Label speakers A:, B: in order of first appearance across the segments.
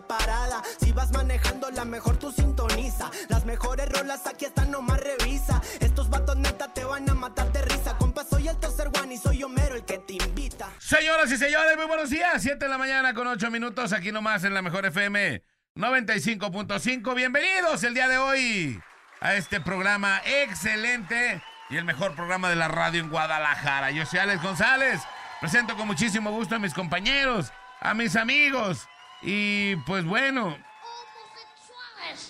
A: parada. Si vas manejando, la mejor tú sintoniza. Las mejores rolas aquí están, nomás revisa. Estos vatos te van a matar de risa. Soy el tercer one y soy Homero el que te invita.
B: Señoras y señores, muy buenos días. 7 de la mañana con 8 minutos aquí nomás en la mejor FM 95.5. Bienvenidos el día de hoy a este programa excelente y el mejor programa de la radio en Guadalajara. Yo soy Alex González. Presento con muchísimo gusto a mis compañeros, a mis amigos. Y pues bueno,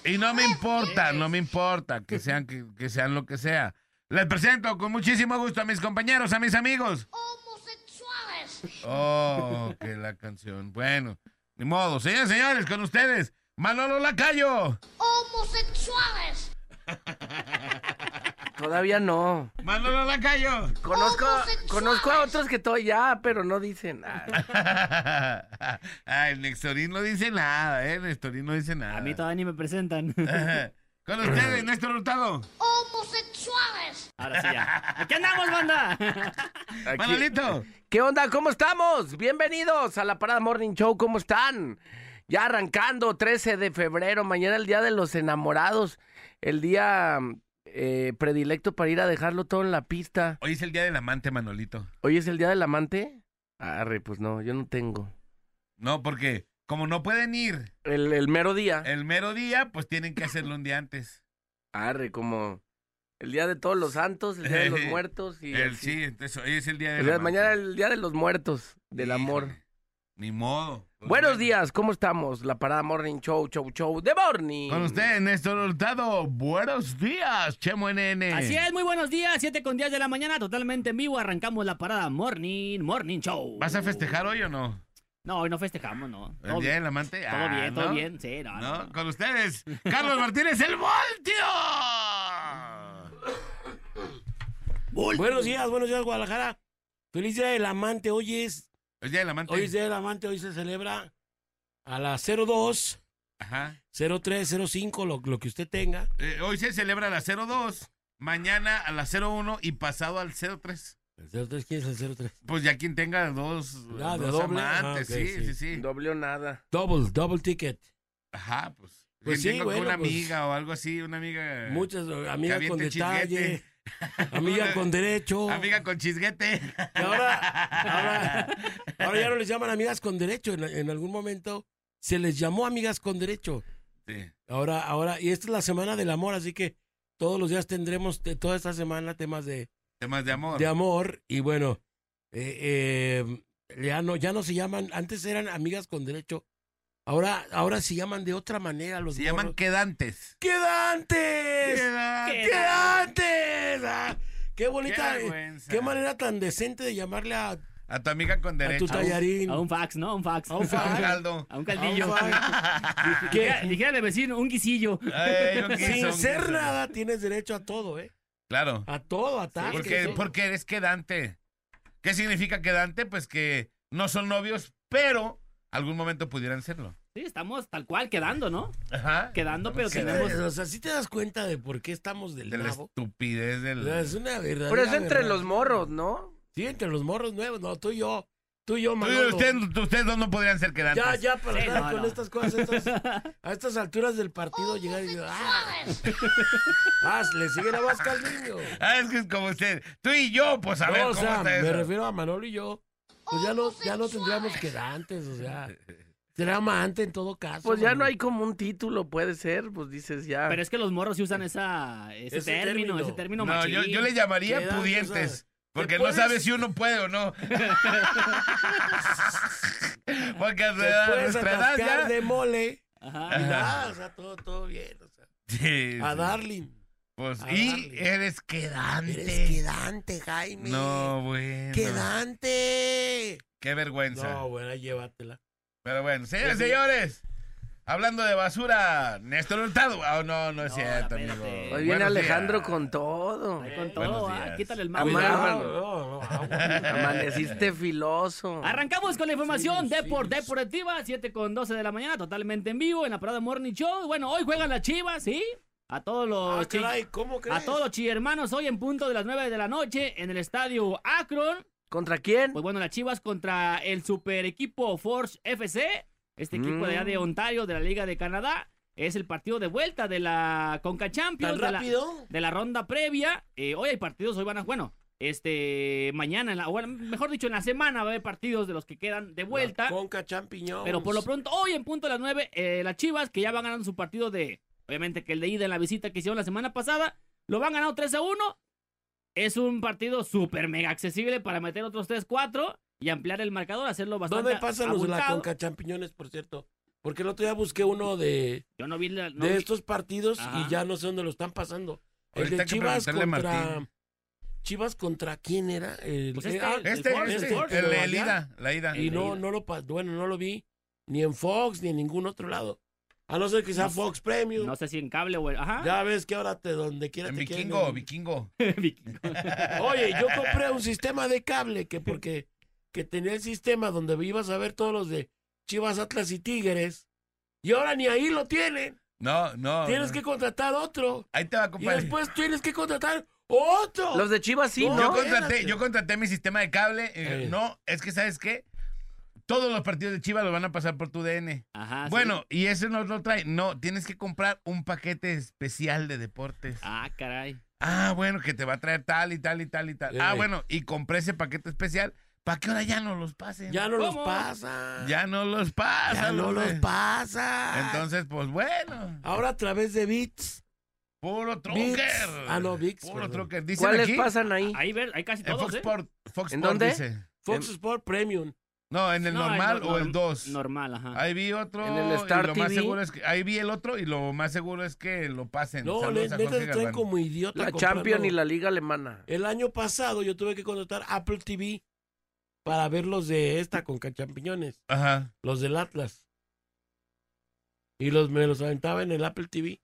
B: y no me importa, no me importa que sean, que, que sean lo que sea. Les presento con muchísimo gusto a mis compañeros, a mis amigos.
C: homosexuales.
B: Oh, que la canción. Bueno, ni modo. Señores, señores, con ustedes, Manolo Lacayo.
C: Homosexuales.
D: Todavía no.
B: Manolo Lacayo.
D: Conozco,
C: Homosexuales.
D: conozco a otros que todo ya, pero no dicen nada.
B: Ay, el Nextorín no dice nada, ¿eh? Nextorín no dice nada.
E: A mí todavía ni me presentan.
B: con ustedes, Néstor Hurtado.
C: Homosexuales.
E: Ahora sí ya. Aquí andamos, banda.
D: Aquí-
B: Manolito.
D: ¿Qué onda? ¿Cómo estamos? Bienvenidos a la Parada Morning Show. ¿Cómo están? Ya arrancando, 13 de febrero, mañana el Día de los Enamorados, el día eh, predilecto para ir a dejarlo todo en la pista.
B: Hoy es el día del amante, Manolito.
D: ¿Hoy es el Día del Amante? Arre, pues no, yo no tengo.
B: No, porque como no pueden ir
D: El, el mero día.
B: el mero día, pues tienen que hacerlo un día antes.
D: Arre, como el Día de todos los santos, el Día de los muertos y...
B: El, sí, entonces hoy es el día
D: El
B: del
D: día-
B: amante.
D: mañana el Día de los Muertos, del amor.
B: Ni modo. Pues
D: Buenos
B: bueno.
D: días, ¿cómo estamos? La Parada Morning Show, Show, Show de Morning.
B: Con usted, Néstor Hurtado. Buenos días, Chemo NN.
E: Así es, muy buenos días. 7 con 10 de la mañana, totalmente en vivo. Arrancamos la parada Morning, Morning Show.
B: ¿Vas a festejar hoy o no?
E: No, hoy no festejamos, no.
B: ¿El
E: Todo,
B: día del amante?
E: todo
B: Ah,
E: bien, todo bien. Sí, no, no.
B: ¿No? Con ustedes, Carlos Martínez, el Voltio.
F: Buenos días, buenos días, Guadalajara. Feliz día del amante. Hoy es,
B: El día del amante.
F: hoy es día del amante. Hoy se celebra a las 02,
B: Ajá.
F: 03, 05, lo, lo que usted tenga.
B: Eh, hoy se celebra a las 02, mañana a las 01 y pasado al 03.
F: ¿El 03 quién es el 03?
B: Pues ya quien tenga dos,
F: Ah, de
B: dos
F: doble.
B: amantes,
F: Ah, ok,
B: sí,
F: sí.
B: sí, sí.
D: Doble o nada.
F: Double, double ticket.
B: Ajá, pues.
F: Pues sí, bueno,
B: una
F: pues,
B: amiga o algo así, una amiga.
F: Muchas amigas con detalle,
B: chisguete.
F: Amiga con derecho.
B: Amiga con chisguete.
F: Y ahora, ahora, ahora ya no les llaman amigas con derecho. En, en algún momento se les llamó amigas con derecho.
B: Sí.
F: Ahora, ahora, y esta es la semana del amor, así que todos los días tendremos te- toda esta semana temas de,
B: Temas de amor.
F: de amor y bueno, eh, eh, ya no, ya no se llaman, antes eran amigas con derecho, ahora, ahora se llaman de otra manera los
B: Se llaman quedantes.
F: ¡Quedantes!
B: Quedantes.
F: ¡Quedantes! ¡Qué bonita!
B: Qué
F: eh,
B: vergüenza.
F: Qué manera tan decente de llamarle a,
B: A tu amiga con
F: a
B: derecho.
F: tu tallarín.
E: A un fax, ¿no? A un fax.
F: A un fax.
B: Un caldo.
E: A un caldillo.
F: A un fax.
E: Dijera, el vecino, un guisillo.
B: Ay, yo quiso
F: Sin
B: un
F: ser nada, tienes derecho a todo, ¿eh?
B: Claro.
F: A todo, a tal.
B: Porque, porque eres quedante. ¿Qué significa quedante? Pues que no son novios, pero algún momento pudieran serlo.
E: Sí, estamos tal cual quedando, ¿no?
B: Ajá.
E: Quedando, pero
F: Sí,
E: tenemos...
F: O sea, sí te das cuenta de por qué estamos del
B: De la estupidez
F: O
B: del.
F: sea, Es una verdad.
D: Pero es entre los morros, ¿no?
F: Sí, entre los morros nuevos. No, tú y yo. Tú y yo,
B: Tú y
F: Manolo.
B: Ustedes, ustedes dos no podrían ser quedantes.
F: Ya, ya, para
E: Sí, no,
F: con
E: no.
F: estas cosas, estas- a estas alturas del partido, llegar y decir, ah, ah, le sigue la vasca al niño.
B: Ah, es que es como usted. Tú y yo, pues a
F: No,
B: ver
F: o
B: cómo
F: sea,
B: está
F: me
B: eso.
F: refiero a Manolo y yo. Pues ya no, ya no tendríamos quedantes, o sea. Será amante en todo caso.
D: Pues ya no hay como un título, puede ser, pues dices ya.
E: Pero es que los morros sí usan esa, ese,
F: Ese
E: término,
F: término.
E: ese término
B: No,
E: machín.
B: yo, yo le llamaría pudientes. Porque no sabes si uno puede o no. porque a nuestra edad ya.
F: de mole.
E: Ajá.
F: Y nada, o sea, todo, todo bien. O sea,
B: Sí,
F: a
B: sí.
F: Darling.
B: Pues,
F: a
B: y
F: darle.
B: eres quedante.
F: Eres quedante, Jaime.
B: No, bueno.
F: ¡Quedante!
B: Qué vergüenza.
F: No, bueno, ahí llévatela.
B: Pero bueno, señores,
F: Sí.
B: señores. Hablando de basura, Néstor Hurtado. Ah, no, no es
E: No,
B: cierto, amigo.
E: Hoy
D: viene
B: Buenos
D: Alejandro
B: días.
D: con todo.
E: Ahí con todo, ah, quítale el
F: No, no, agua.
D: Amaneciste filoso.
E: Arrancamos con la información
F: Sí,
E: Deport
F: sí.
E: Deportiva, 7 con 12 de la mañana, totalmente en vivo en la parada Morning Show. Bueno, hoy juegan las chivas, ¿sí? A todos los
F: Ah,
E: chi-
F: caray, ¿cómo crees?
E: a todos los chihermanos hoy en punto de las 9 de la noche en el estadio Akron.
D: ¿Contra quién?
E: Pues bueno, las chivas contra el super equipo Force FC, este equipo de allá de
D: Mm.
E: Ontario de la Liga de Canadá. Es el partido de vuelta de la Conca Champions.
F: ¿Tan
E: de la-
F: rápido?
E: de la ronda previa. Eh, hoy hay partidos, hoy van a, bueno, este, mañana, en la, bueno, mejor dicho, en la semana va a haber partidos de los que quedan de vuelta.
F: La Conca champiñón.
E: Pero por lo pronto, hoy en punto de las 9, eh, las Chivas, que ya van ganando su partido de, obviamente que el de ida en la visita que hicieron la semana pasada, lo van ganando 3 a 1. Es un partido súper mega accesible para meter otros 3-4 y ampliar el marcador, hacerlo bastante
F: ¿Dónde pasan los de la. Conca champiñones, por cierto? Porque el otro día busqué uno de,
E: Yo no vi la- no
F: de
E: vi-
F: estos partidos
E: Ajá.
F: y ya no sé dónde lo están pasando. El
B: Ahorita
F: de Chivas contra...
B: Martín.
F: Chivas contra quién era? El,
E: Pues este,
F: ah,
E: el
B: Este, este,
E: el Force,
B: el,
F: ¿lo
B: el
F: allá?
B: ida, la ida.
F: y
E: el
F: no, no lo, bueno, no lo vi ni en Fox ni en ningún otro lado. A no ser que sea
E: No sé-
F: Fox Premium.
E: No sé si en cable o... Ajá.
F: Ya ves que ahora te donde quiera
B: En
F: te quieren-
B: vikingo, vikingo.
E: Vikingo.
F: Oye, yo compré un sistema de cable que porque que tenía el sistema donde ibas a ver todos los de Chivas, Atlas y Tigres. Y ahora ni ahí lo tienen.
B: No, no.
F: Tienes
B: no.
F: que contratar otro.
B: Ahí te va,
F: Y
B: compadre.
F: después tienes que contratar otro.
D: Los de Chivas sí,
F: No,
D: ¿no?
B: Yo contraté, yo contraté mi sistema de cable. eh,
F: Eh.
B: No, es que, ¿sabes qué? Todos los partidos de Chivas los van a pasar por tu DN.
E: Ajá. sí.
B: Bueno, y eso no lo trae. No, tienes que comprar un paquete especial de deportes.
E: Ah, caray.
B: Ah, bueno, que te va a traer tal y tal y tal y tal.
F: Eh.
B: Ah, bueno, y compré ese paquete especial para que ahora ya no los pasen.
F: Ya no los
E: ¿Cómo?
F: pasa.
B: Ya no los
F: Ya
B: pasan.
F: no
B: hombre.
F: los pasa.
B: Entonces, pues bueno,
F: Ahora a través de Bits.
B: puro troker.
F: Ah, no, Vix,
B: Puro. Dicen
D: ¿Cuáles
B: aquí,
D: pasan ahí?
E: Ahí ver, hay casi
B: en
E: todos,
B: Fox
E: ¿eh?
B: Sport, Fox
D: ¿En
B: Sport
D: dónde?
B: dice.
F: Fox
B: En-
F: Sport Premium.
B: No, en el
E: No,
B: normal
E: no-
B: o el
E: norm-
B: 2.
E: Normal, ajá.
B: Ahí vi otro
D: En el
B: y
D: Star
B: lo más seguro es que ahí vi el otro y lo más seguro es que lo pasen.
F: No, le- traen como idiota.
D: La. Champions y la Liga Alemana.
F: El año pasado yo tuve que contratar Apple TV para ver los de esta con champiñones,
B: Ajá.
F: los del Atlas. Y los me los aventaba en el Apple TV.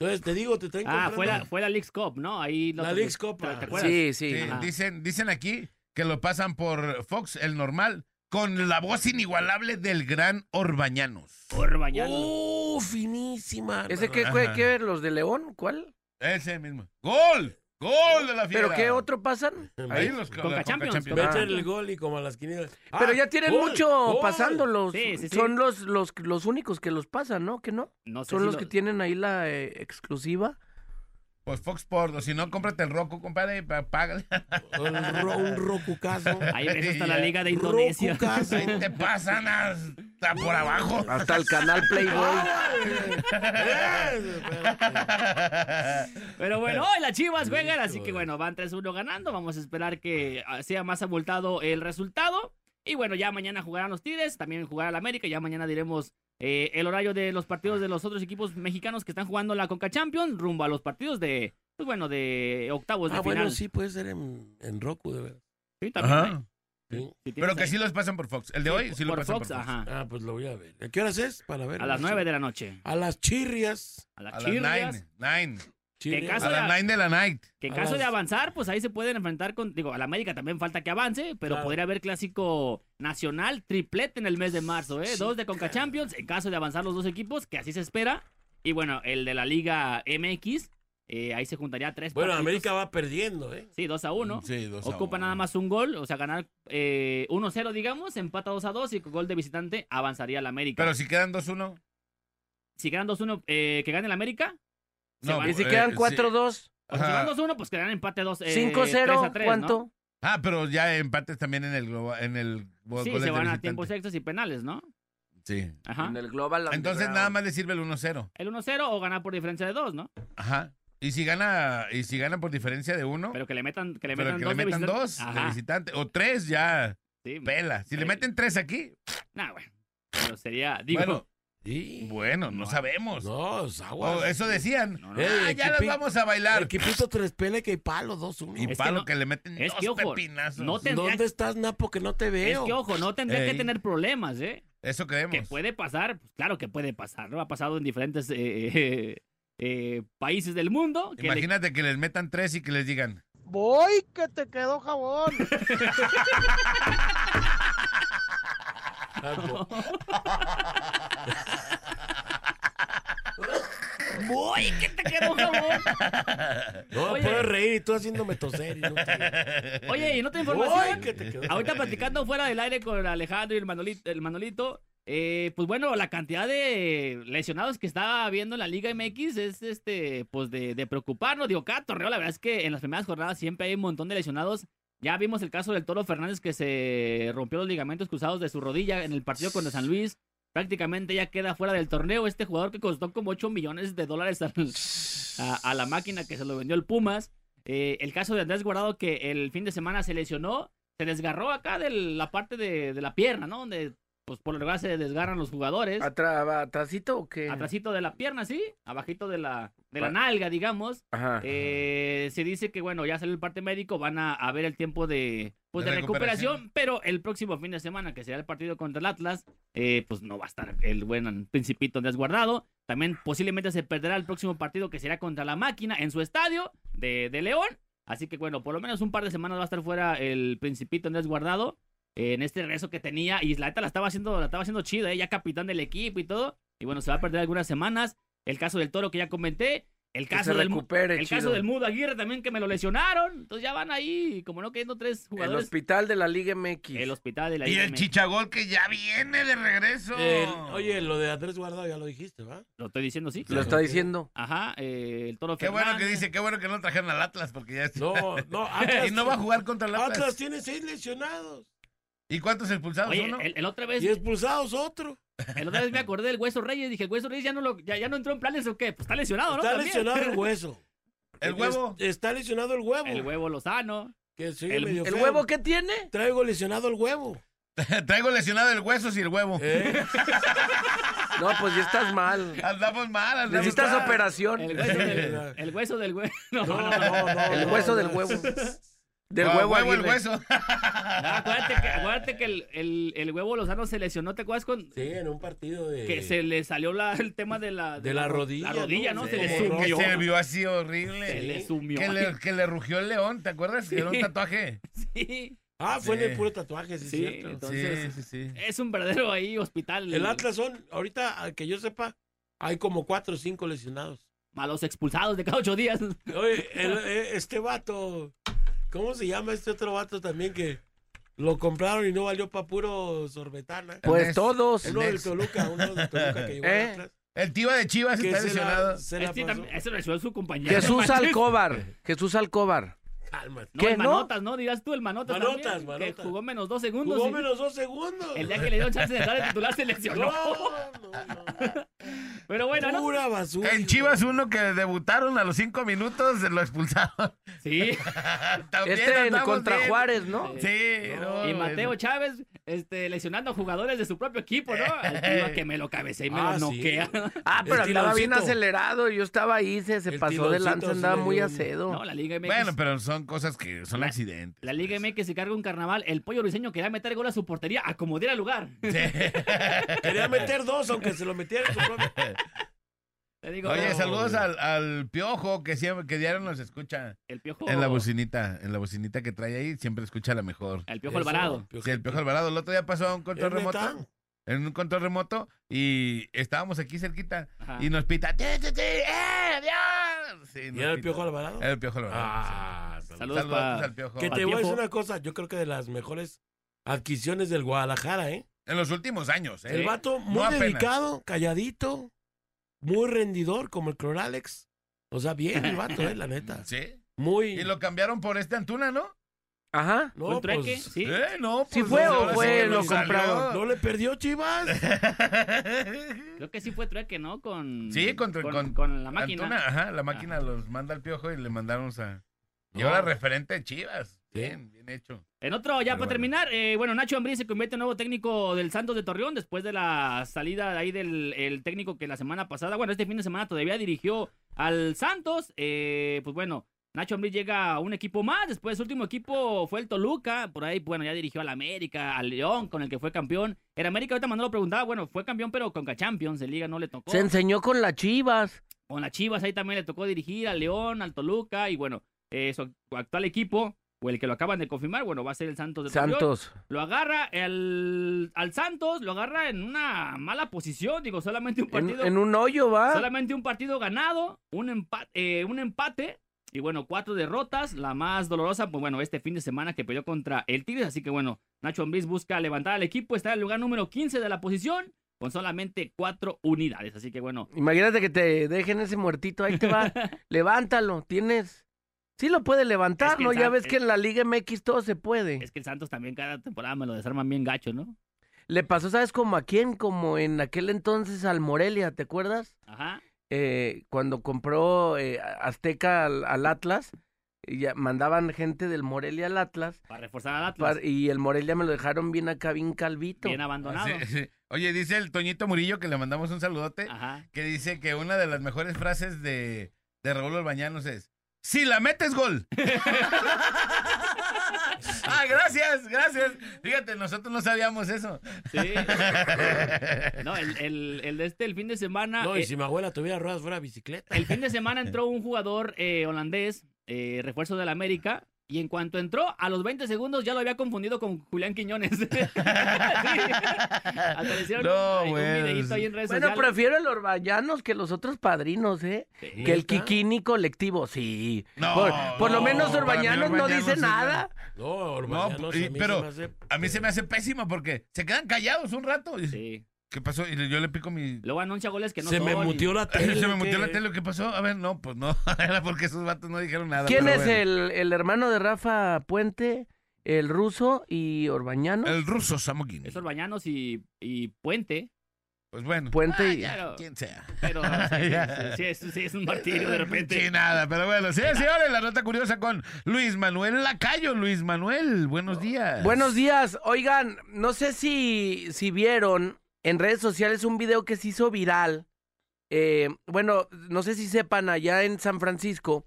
F: Entonces te digo, te traen
E: Ah, fue la, fue la League's Cup, ¿no? Ahí
F: La League's Cup,
E: ¿Te, te
F: ah.
E: acuerdas?
D: Sí, sí.
B: Sí, dicen, dicen aquí que lo pasan por Fox, el normal, con la voz inigualable del gran Orbañanos.
E: Orbañanos.
F: ¡Uh, finísima!
D: ¿Ese qué, qué, qué, los de León? ¿Cuál?
B: Ese mismo. ¡Gol! ¡Gol de la fiera!
D: ¿Pero qué otro pasan?
B: Ahí los
E: Conca
B: la
E: Champions,
F: Meten
D: Ah.
F: el gol y como a las 500.
D: Pero ya tienen mucho pasándolos.
E: Sí, sí, sí.
D: Son los, los, los únicos que los pasan, ¿no? ¿Que no?
E: No sé
D: Son
E: si
D: los
E: lo-
D: que tienen ahí la eh, exclusiva.
B: Pues Fox Sport, o si no, cómprate el Roku, compadre, págale.
F: Un, ro, un rocucazo.
E: Ahí ves hasta la. Liga de Indonesia.
F: Rocucazo.
B: Ahí te pasan hasta por abajo.
D: Hasta el canal Playboy.
E: Pero bueno, hoy las Chivas juegan, así que bueno, van 3-1 ganando. Vamos a esperar que ah, sea más abultado el resultado. Y bueno, ya mañana jugarán los Tigres, también jugará el América. Ya mañana diremos eh, el horario de los partidos de los otros equipos mexicanos que están jugando la Conca Champions rumbo a los partidos de, pues bueno, de octavos de
F: Ah,
E: final.
F: bueno, sí puede ser en, en Roku, de verdad.
E: Sí, también,
B: Ajá.
F: Sí.
E: Si
B: Pero que
E: ahí.
B: sí los pasan por Fox. El de hoy sí lo
E: por
B: pasan
E: Fox,
B: por Fox.
E: ajá.
F: Ah, pues lo voy a ver. ¿A qué horas es? Para ver.
E: A las 9 de la noche.
F: A las chirrias.
E: A las
B: A las
E: Chirrias.
B: 9. 9.
F: Chirrias.
E: caso
B: A
E: de-
B: las 9 de la night.
E: Que en
F: A
E: caso de
F: las-
E: avanzar, pues ahí se pueden enfrentar con, digo, a la América también falta que avance, pero
F: Claro.
E: podría haber clásico nacional, triplete en el mes de marzo, ¿eh?
F: Sí,
E: dos de Conca Champions, en caso de avanzar los dos equipos, que así se espera. Y bueno, el de la Liga MX, eh, ahí se juntaría tres
F: Bueno,
E: partidos.
F: América va perdiendo, ¿eh?
E: Sí, 2 a 1.
B: Sí, dos a
E: Ocupa
B: uno.
E: nada más un gol, o sea, ganar eh, 1-0, digamos, empata 2 a 2 y con gol de visitante avanzaría la América.
B: Pero si quedan 2-1.
E: si quedan 2-1, eh, que gane la América.
B: No.
D: Y si
B: Eh,
D: quedan
B: sí.
D: 4-2,
E: O sea, si van 2-1, pues quedan empate 2 eh,
D: 5-0,
E: 3 a 3,
D: ¿cuánto?
B: Ah, pero ya empates también en el globa- en el
E: Sí, se
B: de
E: van a tiempos extras y penales, ¿no?
B: Sí.
E: Ajá.
D: en el Global
B: Entonces nada más le sirve el 1-0.
E: El 1-0 o ganar por diferencia de 2, ¿no?
B: Ajá. Y si gana y si gana por diferencia de uno,
E: Pero que le metan, que le
B: pero
E: metan
B: que
E: dos
B: le
E: de
B: metan
E: visitante.
B: dos de visitante o tres ya
E: Sí,
B: pela. Si le
E: Eh.
B: meten tres aquí,
E: Nah, bueno. Pero sería, digo,
B: bueno,
F: Sí.
B: bueno, no,
E: No.
B: sabemos.
F: No, es agua.
B: O eso decían.
E: No, no.
F: Eh,
B: Ah, ya las vamos a bailar.
F: Equipito tres pele que palo, dos, uno.
B: Y
E: Es que
B: palo
E: no-
B: que, le meten
E: es
B: dos
E: que, ojo,
B: pepinazos.
E: no te- tendría-
F: ¿Dónde estás, Napo, que no te
E: es
F: veo?
E: que ojo, no tendría
B: Ey.
E: que tener problemas, ¿eh?
B: Eso creemos.
E: Que puede pasar, pues claro que puede pasar, ¿no? Ha pasado en diferentes eh, eh, eh, países del mundo. que le-
B: Imagínate que les metan tres y que les digan,
G: Voy que te quedó jabón.
E: ¡Uy, que te quedó jabón!
F: No,
E: Oye.
F: puedes reír y tú haciéndome toser. Y no te...
E: Oye, y no te
F: Uy,
E: información.
F: que te quedó.
E: Ahorita platicando fuera del aire con Alejandro y el Manolito, el Manolito eh, pues bueno, la cantidad de lesionados que está habiendo en la Liga MX es este, pues de, de preocuparnos. Digo, torneo, la verdad es que en las primeras jornadas siempre hay un montón de lesionados. Ya vimos el caso del Toro Fernández que se rompió los ligamentos cruzados de su rodilla en el partido contra San Luis. Prácticamente ya queda fuera del torneo. Este jugador que costó como 8 millones de dólares a la máquina que se lo vendió el Pumas. Eh, el caso de Andrés Guardado que el fin de semana se lesionó se desgarró acá de la parte de, de la pierna, ¿no? Donde, pues por lo general se desgarran los jugadores.
D: ¿Atra- ¿Atrasito o qué?
E: Atrasito de la pierna, sí. Abajito de la, de la
D: Ah.
E: nalga, digamos.
D: Ajá.
E: Eh, se dice que, bueno, ya salió el parte médico, van a, a ver el tiempo de, pues,
B: De
E: de recuperación,
B: recuperación.
E: pero el próximo fin de semana, que será el partido contra el Atlas, eh, pues no va a estar el buen principito desguardado. También posiblemente se perderá el próximo partido que será contra la máquina en su estadio de, de León. Así que bueno, por lo menos un par de semanas va a estar fuera el principito Andrés Guardado en este regreso que tenía. Y la neta la estaba haciendo, la estaba haciendo chida, eh, ya capitán del equipo y todo. Y bueno, se va a perder algunas semanas. El caso del toro que ya comenté. El caso del
D: recupere,
E: el
D: chido.
E: caso del Mudo Aguirre también que me lo lesionaron. Entonces ya van ahí, como no queriendo tres
D: El
E: jugadores.
D: hospital de la Liga MX.
E: El hospital de la
B: y
E: Liga
B: el
E: MX.
B: chichagol que ya viene de regreso.
F: El- oye, lo de Andrés Guardado ya lo dijiste, ¿va?
E: Lo estoy diciendo, sí.
D: Lo está diciendo.
E: Ajá, eh, el toro
B: Qué bueno que dice, qué bueno que no trajeron al Atlas porque ya está.
F: No, no, Atlas,
B: y no va a jugar contra el Atlas.
F: Atlas tiene seis lesionados
B: ¿Y cuántos expulsados?
E: Oye,
B: Uno.
E: el, el otra vez,
F: y expulsados otro.
E: el otra vez me acordé del Hueso Reyes. Dije, el Hueso Reyes ya no, lo, ya, ya no entró en planes o qué. Pues está lesionado, ¿no?
F: Está
E: También.
F: lesionado el hueso.
B: ¿El huevo?
F: Es- está lesionado el huevo.
E: El huevo Lozano.
F: Que sí,
E: el-
F: medio
D: ¿El
F: feo.
D: huevo qué tiene?
F: Traigo lesionado el huevo.
B: Traigo lesionado el hueso y el huevo.
F: ¿Eh?
D: No, pues ya estás mal.
B: Andamos mal, andamos
D: Necesitas
B: mal.
D: operación.
E: El hueso del, el hueso del huevo. No,
F: No,
E: no,
F: no,
E: no.
F: no.
D: El
F: no,
D: hueso del huevo. Del
B: Ah,
D: huevo,
B: el
D: Aguirre.
B: hueso.
E: No, acuérdate que, acuérdate que el, el, el huevo Lozano se lesionó, ¿te acuerdas con
F: Sí, en un partido de.
E: que se le salió la, el tema de la
F: De la rodilla,
E: La rodilla, ¿no?
F: ¿no?
E: Se
F: Sí.
E: le
F: Como
B: que
E: sumió.
B: se vio así horrible.
E: Se le sumió.
B: Que le, que le rugió el león, ¿te acuerdas? Era un tatuaje.
E: Sí,
F: Ah, fue
B: Sí.
F: en el puro tatuaje, sí,
E: Sí,
F: cierto.
E: Entonces-
B: sí, sí, sí.
E: es un verdadero ahí hospital.
F: El Atlas son, ahorita, que yo sepa, hay como cuatro o cinco lesionados.
E: Malos expulsados de cada ocho días.
F: Oye, el- eh, este vato, ¿cómo se llama este otro vato también que lo compraron y no valió para puro sorbetana?
D: Pues todos.
F: Uno del. Toluca, uno del Toluca que llegó al
D: ¿Eh?
F: Atlas.
B: El tío de Chivas
F: Que
B: está
F: se la-
B: lesionado.
F: se la
E: Este
F: pasó.
E: también- ese lesionó su compañero.
D: Jesús. Alcóbar. Jesús Alcóbar.
F: Cálmate.
E: No,
D: ¿Qué,
E: el
D: no?
E: Manotas, ¿no? Dirás tú el Manotas.
F: Manotas,
E: también,
F: Manotas.
E: Que jugó menos dos segundos.
F: Jugó
E: y
F: menos dos segundos.
E: El día que le dieron chance de entrar de titular se lesionó.
F: No, no, no.
E: Pero bueno, ¿no?
F: Pura basura.
B: En Chivas uno que debutaron a los cinco minutos lo expulsaron.
E: Sí.
B: También
D: Este contra
B: bien.
D: Juárez, ¿no?
B: Sí, no,
E: Y Mateo
B: bueno.
E: Chávez este, lesionando jugadores de su propio equipo, ¿no? Al tío que me lo cabecea y me
F: Ah,
E: lo
F: sí.
E: noquea.
D: Ah, pero
F: El
D: andaba bien acelerado. Yo estaba ahí, se, se pasó de lanza,
F: sí
D: andaba muy acedo.
E: No, la Liga MX.
B: Bueno, pero son cosas que son
E: La-
B: accidentes.
E: La Liga MX se carga un carnaval. El pollo briseño quería meter gol a su portería a como diera lugar.
F: Quería meter dos, aunque se lo metiera en su propio.
E: Te digo,
B: Oye,
F: No,
B: saludos al, al piojo que siempre, que diario nos escucha
E: el piojo.
B: en la bocinita, en la bocinita que trae ahí, siempre escucha la mejor.
E: El piojo
F: Eso,
E: Alvarado.
B: Sí, el piojo Alvarado. El otro día pasó a un control remoto. En un control remoto y estábamos aquí cerquita
E: Ajá.
B: y nos pita. "Ti, ti, ti, ¡Eh, adiós! Sí,
F: ¿Y era el
B: pita.
F: Piojo Alvarado?
B: Era el piojo Alvarado.
F: Ah,
B: sí.
E: Saludos
B: Saludos
E: pa-
B: al piojo.
F: Que te voy a decir una cosa, yo creo que de las mejores adquisiciones del Guadalajara, ¿eh?
B: En los últimos años, ¿eh?
F: El vato muy
B: apenas.
F: dedicado, calladito, muy rendidor, como el Cloralex. O sea, bien el vato, ¿eh? La neta.
B: Sí.
F: Muy...
B: Y lo cambiaron por este Antuna, ¿no?
D: Ajá.
F: No,
E: ¿Fue un trueque?
F: pues,
E: Sí.
B: Eh, no,
D: ¿Sí
B: pues,
D: fue o fue
B: sí
D: lo
B: salió.
D: compraron?
F: ¿No le perdió Chivas?
E: Creo que sí fue trueque, ¿no? Con,
B: Sí,
E: con,
B: con-
E: con la máquina.
B: Antuna, ajá, la máquina los manda al piojo y le mandaron a. Y
F: No.
B: ahora referente de Chivas. Bien, bien hecho.
E: En otro, ya
B: Pero
E: para
B: bueno.
E: terminar, eh, bueno, Nacho Ambriz se convierte en nuevo técnico del Santos de Torreón después de la salida de ahí del el técnico que la semana pasada, bueno, este fin de semana todavía dirigió al Santos. Eh, pues bueno, Nacho Ambriz llega a un equipo más. Después su último equipo fue el Toluca. Por ahí, bueno, ya dirigió al América, al León, con el que fue campeón. El América ahorita Manolo preguntaba, bueno, fue campeón, pero con Champions, de Liga no le tocó.
D: Se enseñó con las chivas.
E: Con las Chivas ahí también le tocó dirigir al León, al Toluca. Y bueno, eh, su actual equipo, o el que lo acaban de confirmar, bueno, va a ser el Santos de Torreón.
D: Santos.
E: Lo agarra el, al Santos, lo agarra en una mala posición. Digo, solamente un
D: En,
E: partido.
D: en un hoyo va.
E: Solamente un partido ganado, un empate, un empate y bueno, cuatro derrotas. La más dolorosa, pues bueno, este fin de semana que peleó contra el Tigres. Así que bueno, Nacho Ambriz busca levantar al equipo. Está en el lugar número 15 de la posición con solamente cuatro unidades. Así que bueno,
D: Imagínate que te dejen ese muertito, ahí te va. Levántalo, tienes. Sí lo puede levantar,
E: Es que
D: ¿no? Ya ves que en la Liga MX todo se puede.
E: es que el Santos también cada temporada me lo desarman bien gacho, ¿no?
D: Le pasó, ¿sabes como a quién? Como en aquel entonces al Morelia, ¿te acuerdas?
E: Ajá.
D: Eh, cuando compró eh, Azteca al, al Atlas, y ya mandaban gente del Morelia al Atlas,
E: Para reforzar al Atlas.
D: y el Morelia me lo dejaron bien acá, bien calvito.
E: Bien abandonado.
B: Sí, sí. Oye, dice el Toñito Murillo, que le mandamos un saludote,
E: Ajá.
B: que dice que una de las mejores frases de, de Raúl Orbañanos es, si la metes, gol. ah, gracias, gracias. Fíjate, nosotros no sabíamos eso.
E: Sí. No, el, el, el de este, el fin de semana.
F: No, y
E: eh,
F: si mi abuela tuviera ruedas fuera bicicleta.
E: El fin de semana entró un jugador eh, holandés, eh, refuerzo del América, y en cuanto entró, a los 20 segundos ya lo había confundido con Julián Quiñones. Sí. Hicieron
B: No,
E: un, un
B: bueno,
E: videíto ahí en redes
D: Bueno,
E: sociales.
D: prefiero el Orbañanos que los otros padrinos, ¿eh?
E: Sí.
D: Que el. Kikini colectivo, sí.
B: No,
D: por, por lo
B: no,
D: menos Orbañanos no dice nada.
F: No,
B: No,
F: Orbañanos, a mí
B: pero
F: se me hace-
B: a mí se me hace pésimo porque se quedan callados un rato. Y
E: Sí.
B: ¿Qué pasó? Y yo le pico mi...
E: Luego anuncia goles que no
F: se me
E: son
F: mutió la tele.
B: Se me mutió la tele, ¿qué pasó? A ver, no, pues no, era porque esos vatos no dijeron nada.
D: ¿Quién
B: pero
D: es
B: bueno.
D: el, el hermano de Rafa Puente, el ruso y Orbañanos?
B: El ruso Samoguín.
E: Es Orbañanos y, y Puente.
B: Pues bueno.
D: Puente y...
E: Pero,
B: Quien sea.
E: pero sí, sí, sí, sí, es un martirio de repente.
B: Sí, nada, pero bueno. Sí, señores, la nota curiosa con Luis Manuel Lacayo. Luis Manuel, buenos días.
D: Buenos días. Oigan, no sé si, si vieron en redes sociales un video que se hizo viral. Eh, bueno, no sé si sepan, allá en San Francisco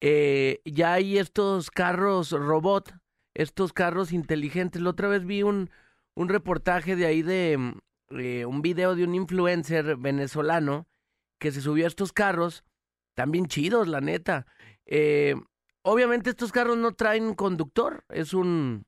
D: eh, ya hay estos carros robot, estos carros inteligentes. La otra vez vi un, un reportaje de ahí de mm, eh, un video de un influencer venezolano que se subió a estos carros, también chidos, la neta. Eh, obviamente estos carros no traen conductor, es un,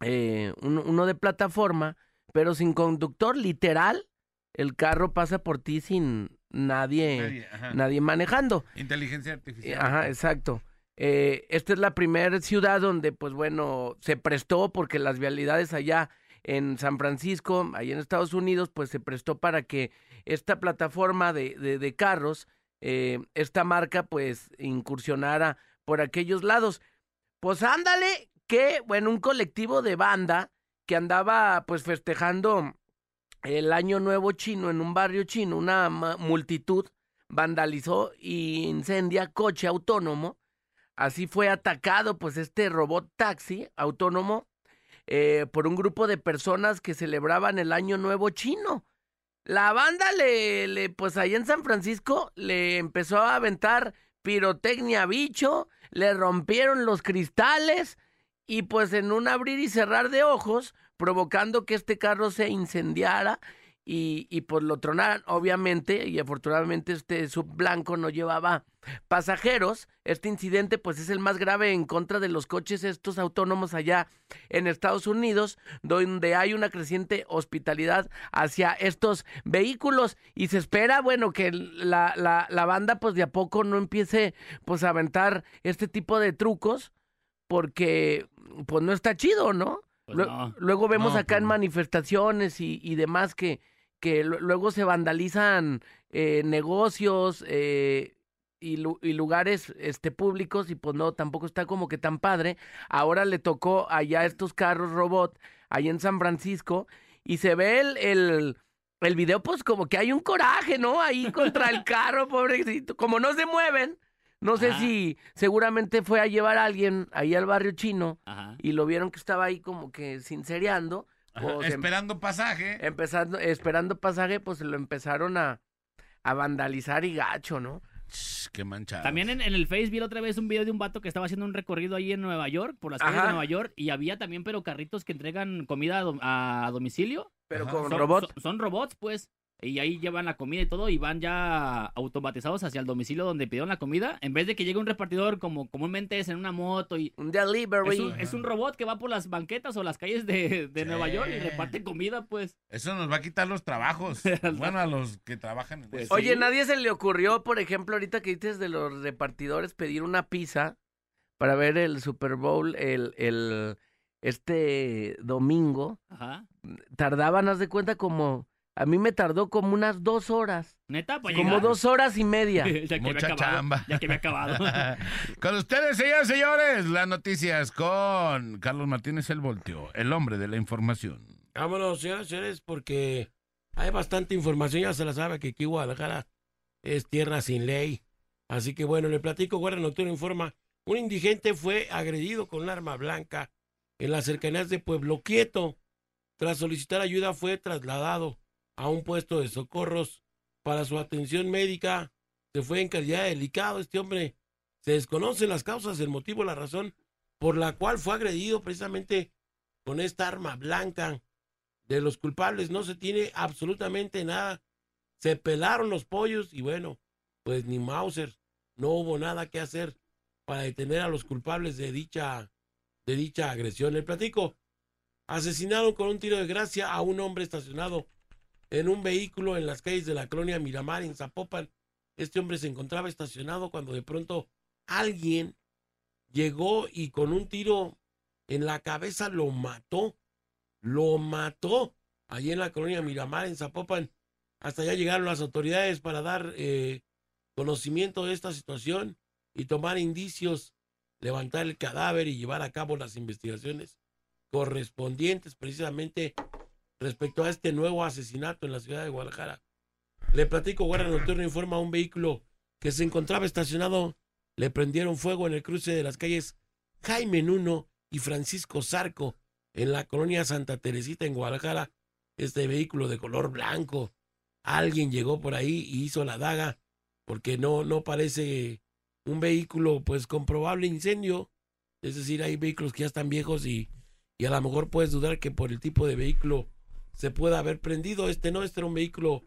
D: eh, un- uno de plataforma, pero sin conductor, literal, el carro pasa por ti sin nadie,
B: Nadie,
D: manejando.
B: Inteligencia
D: Eh,
B: artificial.
D: Ajá, exacto. Eh, esta es la primera ciudad donde, pues bueno, se prestó porque las vialidades allá en San Francisco, allá en Estados Unidos, pues se prestó para que esta plataforma de, de, de carros, eh, esta marca, pues incursionara por aquellos lados. Pues ándale, que, bueno, un colectivo de banda que andaba pues festejando el año nuevo chino en un barrio chino, una multitud vandalizó y incendia coche autónomo. Así fue atacado pues este robot taxi autónomo eh, por un grupo de personas que celebraban el año nuevo chino. La banda le, le, pues ahí en San Francisco le empezó a aventar pirotecnia bicho, le rompieron los cristales y pues en un abrir y cerrar de ojos, provocando que este carro se incendiara y, y pues lo tronaran, obviamente, y afortunadamente este sub blanco no llevaba pasajeros. Este incidente pues es el más grave en contra de los coches estos autónomos allá en Estados Unidos, donde hay una creciente hospitalidad hacia estos vehículos y se espera, bueno, que la, la, la banda pues de a poco no empiece pues a aventar este tipo de trucos porque pues no está chido, ¿no?
E: Pues no.
D: Luego vemos
B: No,
D: acá
B: pues
D: en
B: no.
D: manifestaciones y, y demás que, que lu- luego se vandalizan eh, negocios eh, y, lu- y lugares este, públicos y pues no, tampoco está como que tan padre. Ahora le tocó allá estos carros robot, allá en San Francisco, y se ve el, el, el video pues como que hay un coraje, ¿no? Ahí contra el carro, pobrecito. Como no se mueven, no sé
E: Ajá.
D: si seguramente fue a llevar a alguien ahí al barrio chino
E: Ajá.
D: y lo vieron que estaba ahí como que sincereando, pues, em-
B: Esperando pasaje.
D: empezando, esperando pasaje, pues lo empezaron a, a vandalizar y gacho, ¿no?
B: Qué manchado.
E: También en, en el Face vi otra vez un video de un vato que estaba haciendo un recorrido ahí en Nueva York, por las calles
D: Ajá.
E: de Nueva York, y había también, pero carritos que entregan comida a, dom- a domicilio.
D: Pero
B: Ajá.
D: con
E: Son-
D: robots.
E: Son, son robots, pues. Y ahí llevan la comida y todo, y van ya automatizados hacia el domicilio donde pidieron la comida. En vez de que llegue un repartidor como comúnmente es en una moto y.
D: Un delivery.
E: Es un, es un robot que va por las banquetas o las calles de, de
B: Sí.
E: Nueva York y reparte comida, pues.
B: Eso nos va a quitar los trabajos. bueno, a los que trabajan en
E: Pues
B: eso.
D: Oye,
E: Sí.
D: nadie se le ocurrió, por ejemplo, ahorita que dices de los repartidores, pedir una pizza para ver el Super Bowl el, el este domingo.
E: Ajá.
D: Tardaban, haz de cuenta, como. A mí me tardó como unas dos horas.
E: Neta, para
D: Como
E: llegar.
D: dos horas y media.
E: ya que
B: Mucha
E: había acabado,
B: chamba.
E: Ya que había acabado.
B: con ustedes, señores, señores, las noticias con Carlos Martínez el Voltio, el hombre de la información.
F: Vámonos, señoras y señores, porque hay bastante información. Ya se la sabe que aquí Guadalajara es tierra sin ley. Así que bueno, le platico. Guardia Nocturno informa: un indigente fue agredido con un arma blanca en las cercanías de Pueblo Quieto. Tras solicitar ayuda, fue trasladado a un puesto de socorros para su atención médica. Se fue en calidad de delicado. Este hombre se desconocen las causas, el motivo, la razón por la cual fue agredido precisamente con esta arma blanca de los culpables no se tiene absolutamente nada. Se pelaron los pollos y bueno, pues ni Mauser, no hubo nada que hacer para detener a los culpables de dicha, de dicha agresión. Le platico, asesinaron con un tiro de gracia a un hombre estacionado en un vehículo en las calles de la colonia Miramar en Zapopan. Este hombre se encontraba estacionado cuando de pronto alguien llegó y con un tiro en la cabeza lo mató lo mató allí en la colonia Miramar, en Zapopan. Hasta allá llegaron las autoridades para dar eh, conocimiento de esta situación y tomar indicios, levantar el cadáver y llevar a cabo las investigaciones correspondientes precisamente respecto a este nuevo asesinato en la ciudad de Guadalajara. Le platico, Guardia Nocturno informa un vehículo que se encontraba estacionado, le prendieron fuego en el cruce de las calles Jaime Nuno y Francisco Zarco, en la colonia Santa Teresita en Guadalajara, este vehículo de color blanco. Alguien llegó por ahí y hizo la daga porque no, no parece un vehículo pues con probable incendio. Es decir, hay vehículos que ya están viejos y, y a lo mejor puedes dudar que por el tipo de vehículo se pueda haber prendido. Este no, este era un vehículo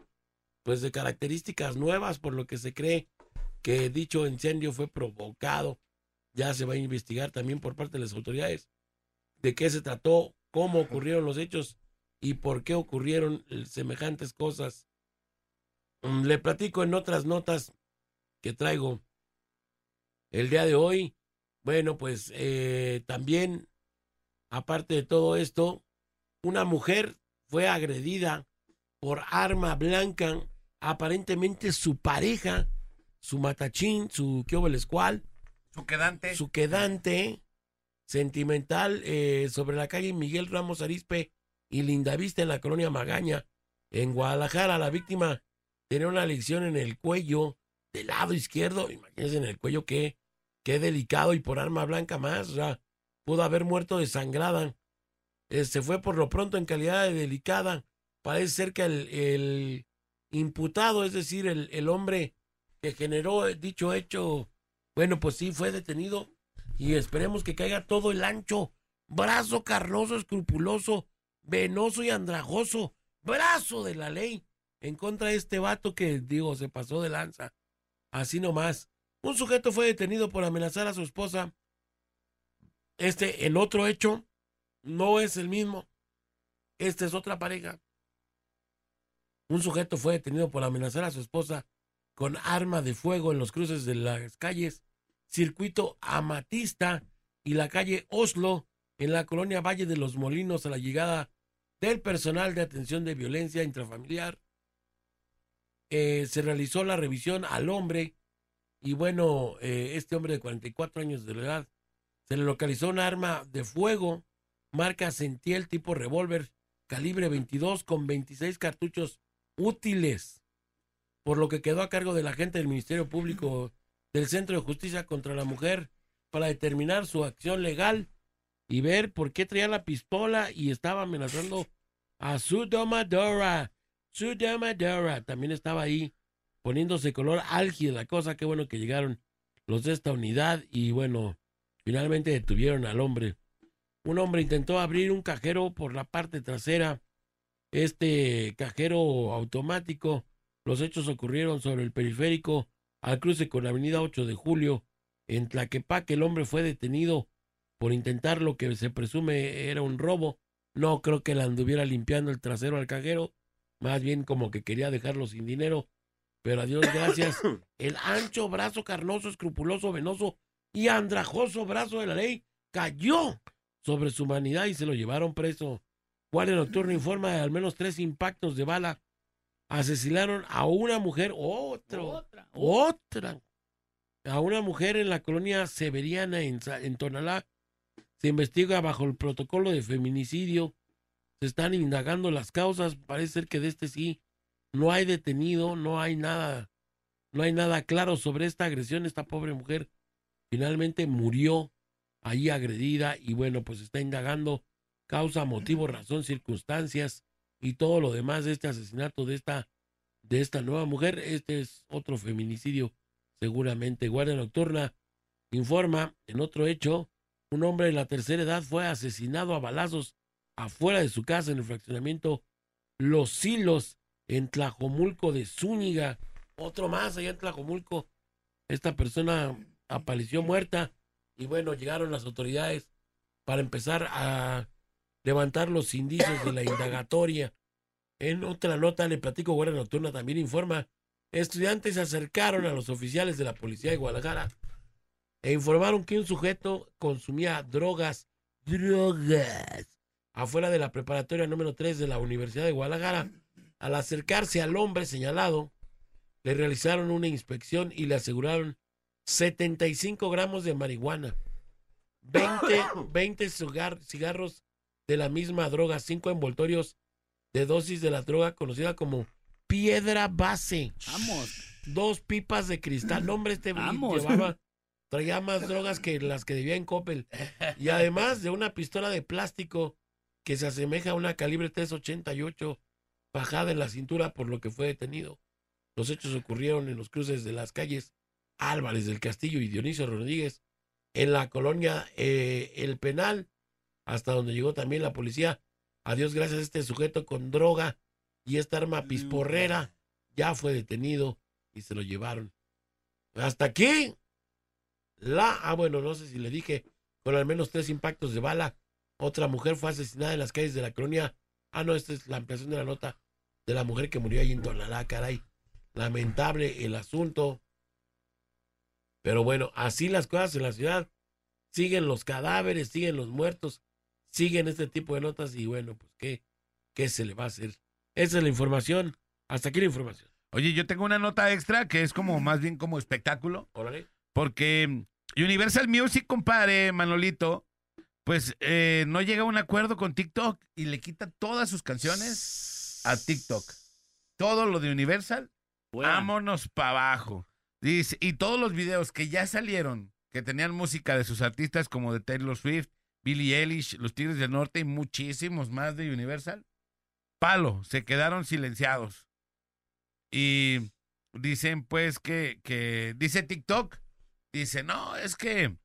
F: pues de características nuevas, por lo que se cree que dicho incendio fue provocado. Ya se va a investigar también por parte de las autoridades de qué se trató, cómo ocurrieron los hechos y por qué ocurrieron eh, semejantes cosas. Mm, Le platico en otras notas que traigo el día de hoy. Bueno, pues eh, también, aparte de todo esto, una mujer fue agredida por arma blanca, aparentemente su pareja, su matachín, su qué cual,
B: Su quedante.
F: su quedante sentimental eh, sobre la calle Miguel Ramos Arispe y Lindavista en la colonia Magaña, en Guadalajara. La víctima tenía una lesión en el cuello del lado izquierdo. Imagínense en el cuello qué, qué delicado y por arma blanca más. O sea, pudo haber muerto desangrada. Eh, se fue por lo pronto en calidad de delicada. Parece ser que el, el imputado, es decir, el, el hombre que generó dicho hecho, bueno, pues sí, fue detenido y esperemos que caiga todo el ancho, brazo carnoso, escrupuloso, venoso y andrajoso, brazo de la ley en contra de este vato que, digo, se pasó de lanza. Así nomás. Un sujeto fue detenido por amenazar a su esposa. Este, el otro hecho, no es el mismo. Esta es otra pareja. Un sujeto fue detenido por amenazar a su esposa con arma de fuego en los cruces de las calles Circuito Amatista y la calle Oslo en la colonia Valle de los Molinos a la llegada del personal de atención de violencia intrafamiliar. Eh, se realizó la revisión al hombre y bueno, eh, este hombre de 44 años de edad se le localizó un arma de fuego marca Sentiel tipo revólver calibre 22 con 26 cartuchos útiles, por lo que quedó a cargo del agente del Ministerio Público del Centro de Justicia contra la Mujer para determinar su acción legal y ver por qué traía la pistola y estaba amenazando a su domadora. Su domadora también estaba ahí poniéndose color álgida la cosa. Qué bueno que llegaron los de esta unidad y bueno, finalmente detuvieron al hombre. Un hombre intentó abrir un cajero por la parte trasera. Este cajero automático. Los hechos ocurrieron sobre el periférico al cruce con la avenida 8 de julio. En Tlaquepaque el hombre fue detenido por intentar lo que se presume era un robo. No creo que le anduviera limpiando el trasero al cajero, más bien como que quería dejarlo sin dinero. Pero a Dios gracias, el ancho brazo carnoso, escrupuloso, venoso y andrajoso brazo de la ley cayó sobre su humanidad y se lo llevaron preso. Guardia Nocturno informa de al menos tres impactos de bala. Asesinaron a una mujer, otro,
E: Otra.
F: otra. A una mujer en la colonia Severiana en, en Tonalá. Se investiga bajo el protocolo de feminicidio. Se están indagando las causas. Parece ser que de este sí no hay detenido, no hay nada, no hay nada claro sobre esta agresión. Esta pobre mujer finalmente murió ahí agredida y bueno, pues está indagando causa, motivo, razón, circunstancias y todo lo demás de este asesinato de esta de esta nueva mujer. Este es otro feminicidio, seguramente. Guardia Nocturna informa en otro hecho, un hombre de la tercera edad fue asesinado a balazos afuera de su casa en el fraccionamiento Los Silos en Tlajomulco de Zúñiga. Otro más allá en Tlajomulco. Esta persona apareció muerta y bueno, llegaron las autoridades para empezar a levantar los indicios de la indagatoria. En otra nota le platico, Guardia Nocturna también informa, estudiantes se acercaron a los oficiales de la policía de Guadalajara e informaron que un sujeto consumía drogas, drogas, afuera de la preparatoria número 3 de la Universidad de Guadalajara. Al acercarse al hombre señalado, le realizaron una inspección y le aseguraron 75 gramos de marihuana, 20, 20 cigar- cigarros de la misma droga, 5 envoltorios de dosis de la droga conocida como piedra base,
E: Vamos.
F: dos pipas de cristal. No, hombre, este
E: Vamos.
F: llevaba, traía más drogas que las que debía en Coppel. Y además de una pistola de plástico que se asemeja a una calibre 388 bajada en la cintura por lo que fue detenido. Los hechos ocurrieron en los cruces de las calles Álvarez del Castillo y Dionisio Rodríguez, en la colonia eh, El Penal, hasta donde llegó también la policía. Adiós, gracias a este sujeto con droga y esta arma pisporrera ya fue detenido y se lo llevaron. Hasta aquí. La, ah, bueno, no sé si le dije, con al menos tres impactos de bala. Otra mujer fue asesinada en las calles de la colonia. Ah, no, esta es la ampliación de la nota de la mujer que murió ahí en Tonalá, caray. Lamentable el asunto. Pero bueno, así las cosas en la ciudad. Siguen los cadáveres, siguen los muertos, siguen este tipo de notas y bueno, pues qué, qué se le va a hacer. Esa es la información. Hasta aquí la información.
B: Oye, yo tengo una nota extra que es como más bien como espectáculo.
F: Órale.
B: Porque Universal Music, compadre, Manolito, pues eh, no llega a un acuerdo con TikTok y le quita todas sus canciones a TikTok. Todo lo de Universal, vámonos para abajo. Dice, y todos los videos que ya salieron, que tenían música de sus artistas como de Taylor Swift, Billie Eilish, Los Tigres del Norte y muchísimos más de Universal, palo, se quedaron silenciados. Y dicen pues que, que dice TikTok, dice, no, es que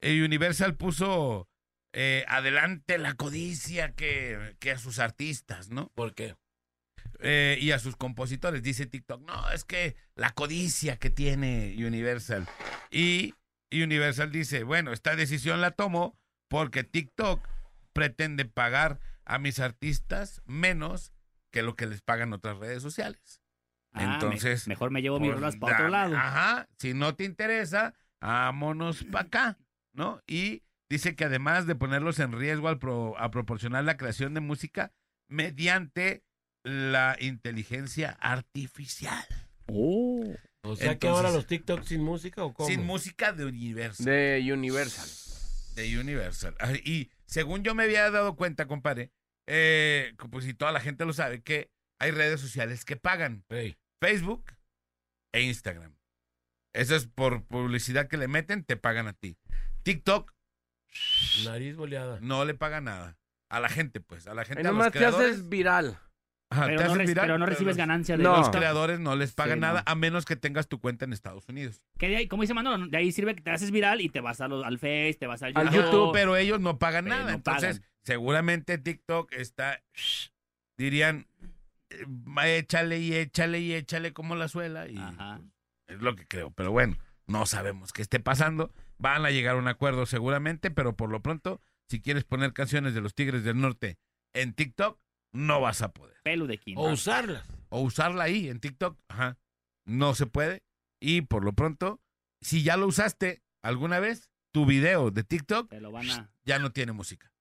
B: eh, Universal puso eh, adelante la codicia que, que a sus artistas, ¿no?
F: ¿Por qué?
B: Eh, y a sus compositores. Dice TikTok, no, es que la codicia que tiene Universal. Y Universal dice, bueno, esta decisión la tomo porque TikTok pretende pagar a mis artistas menos que lo que les pagan otras redes sociales.
E: Ah, me-
B: Entonces,
E: mejor me llevo mis
B: Pues,
E: rolas para otro lado.
B: Ajá, si no te interesa, vámonos para acá, ¿no? Y dice que además de ponerlos en riesgo al pro- a proporcionar la creación de música mediante la inteligencia artificial.
E: Oh.
F: O sea que ahora los TikTok sin música o cómo?
B: Sin música de Universal.
D: De Universal.
B: De Universal. Y según yo me había dado cuenta, compadre, eh, pues si toda la gente lo sabe, que hay redes sociales que pagan. Facebook e Instagram. Eso es por publicidad que le meten, te pagan a ti. TikTok
F: nariz boleada.
B: no le paga nada. A la gente, pues, a la gente,
D: Ahí
B: a los
D: te haces viral.
B: Ajá,
E: Pero no,
B: haces
E: re-
B: viral,
E: pero no recibes
B: los-
E: ganancia de
D: No.
B: Los creadores no les pagan
D: Sí,
B: nada
D: no.
B: a menos que tengas tu cuenta en Estados Unidos.
E: Que de ahí, como dice Manolo, de ahí sirve que te haces viral y te vas a los- al Face, te vas al
D: Al
E: YouTube.
D: YouTube.
B: Pero ellos no pagan
E: Pero
B: nada.
E: no
B: Entonces,
E: pagan.
B: seguramente TikTok está, dirían, eh, échale y échale y échale como la suela. Y
E: Ajá.
B: es lo que creo. Pero bueno, no sabemos qué esté pasando. Van a llegar a un acuerdo seguramente, pero por lo pronto, si quieres poner canciones de los Tigres del Norte en TikTok, no vas a poder.
E: Pelo de quinta.
F: O usarlas.
B: O usarla ahí en TikTok, ajá. No se puede. Y por lo pronto, si ya lo usaste alguna vez, tu video de TikTok
E: Te lo van a...
B: ya no tiene música.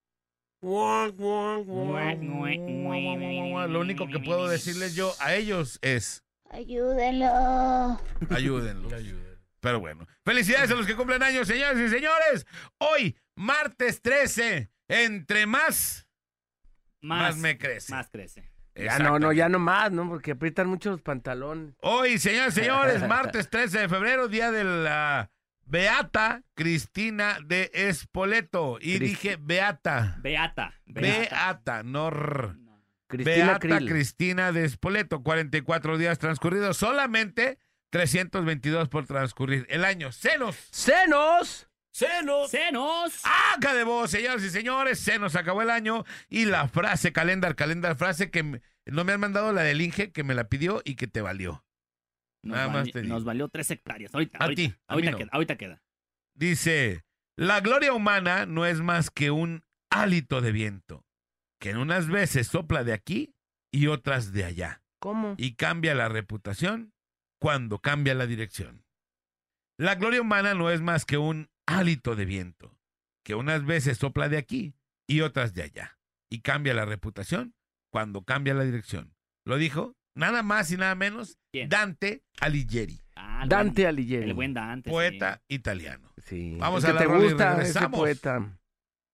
B: Lo único que puedo decirles yo a ellos es
C: Ayúdenlo.
B: ayúdenlo. Pero bueno, felicidades a los que cumplen años, señores y señores. Hoy, martes 13, entre más, más,
E: Más,
B: me crece.
E: más crece.
D: Ya no, no, ya no más, ¿no? Porque aprietan mucho los pantalones.
B: Hoy, señores y señores, martes 13 de febrero, día de la Beata Cristina de Espoleto. Y
D: Crist-
B: dije Beata.
E: Beata.
B: Beata, no r.
E: No.
D: Cristina
B: Beata
D: Krill.
B: Cristina de Espoleto, 44 días transcurridos, solamente 322 por transcurrir. El año, senos.
D: ¡Senos!
F: ¡Senos!
E: ¡Senos!
B: ¡Acá de vos, señoras y señores! Se nos acabó el año y la frase, calendar, calendar, frase que me- no me han mandado la del Inge, que me la pidió y que te valió.
E: Nos,
B: Nada más te digo.
E: nos valió tres hectáreas. Ahorita,
B: A
E: ahorita,
B: ti, a mí
E: ahorita
B: no.
E: queda, ahorita queda.
B: Dice, la gloria humana no es más que un hálito de viento, que en unas veces sopla de aquí y otras de allá.
D: ¿Cómo?
B: y cambia la reputación cuando cambia la dirección. La gloria humana no es más que un hálito de viento, que unas veces sopla de aquí y otras de allá, y cambia la reputación cuando cambia la dirección. Lo dijo nada más y nada menos
E: ¿Quién?
B: Dante Alighieri,
E: Ah,
D: Dante
E: buen-
D: Alighieri.
E: El buen Dante. sí.
B: poeta italiano.
D: Sí.
B: Vamos
D: Es
B: a
D: que
B: la
D: te
B: rola y
D: gusta ese
B: regresamos.
D: poeta.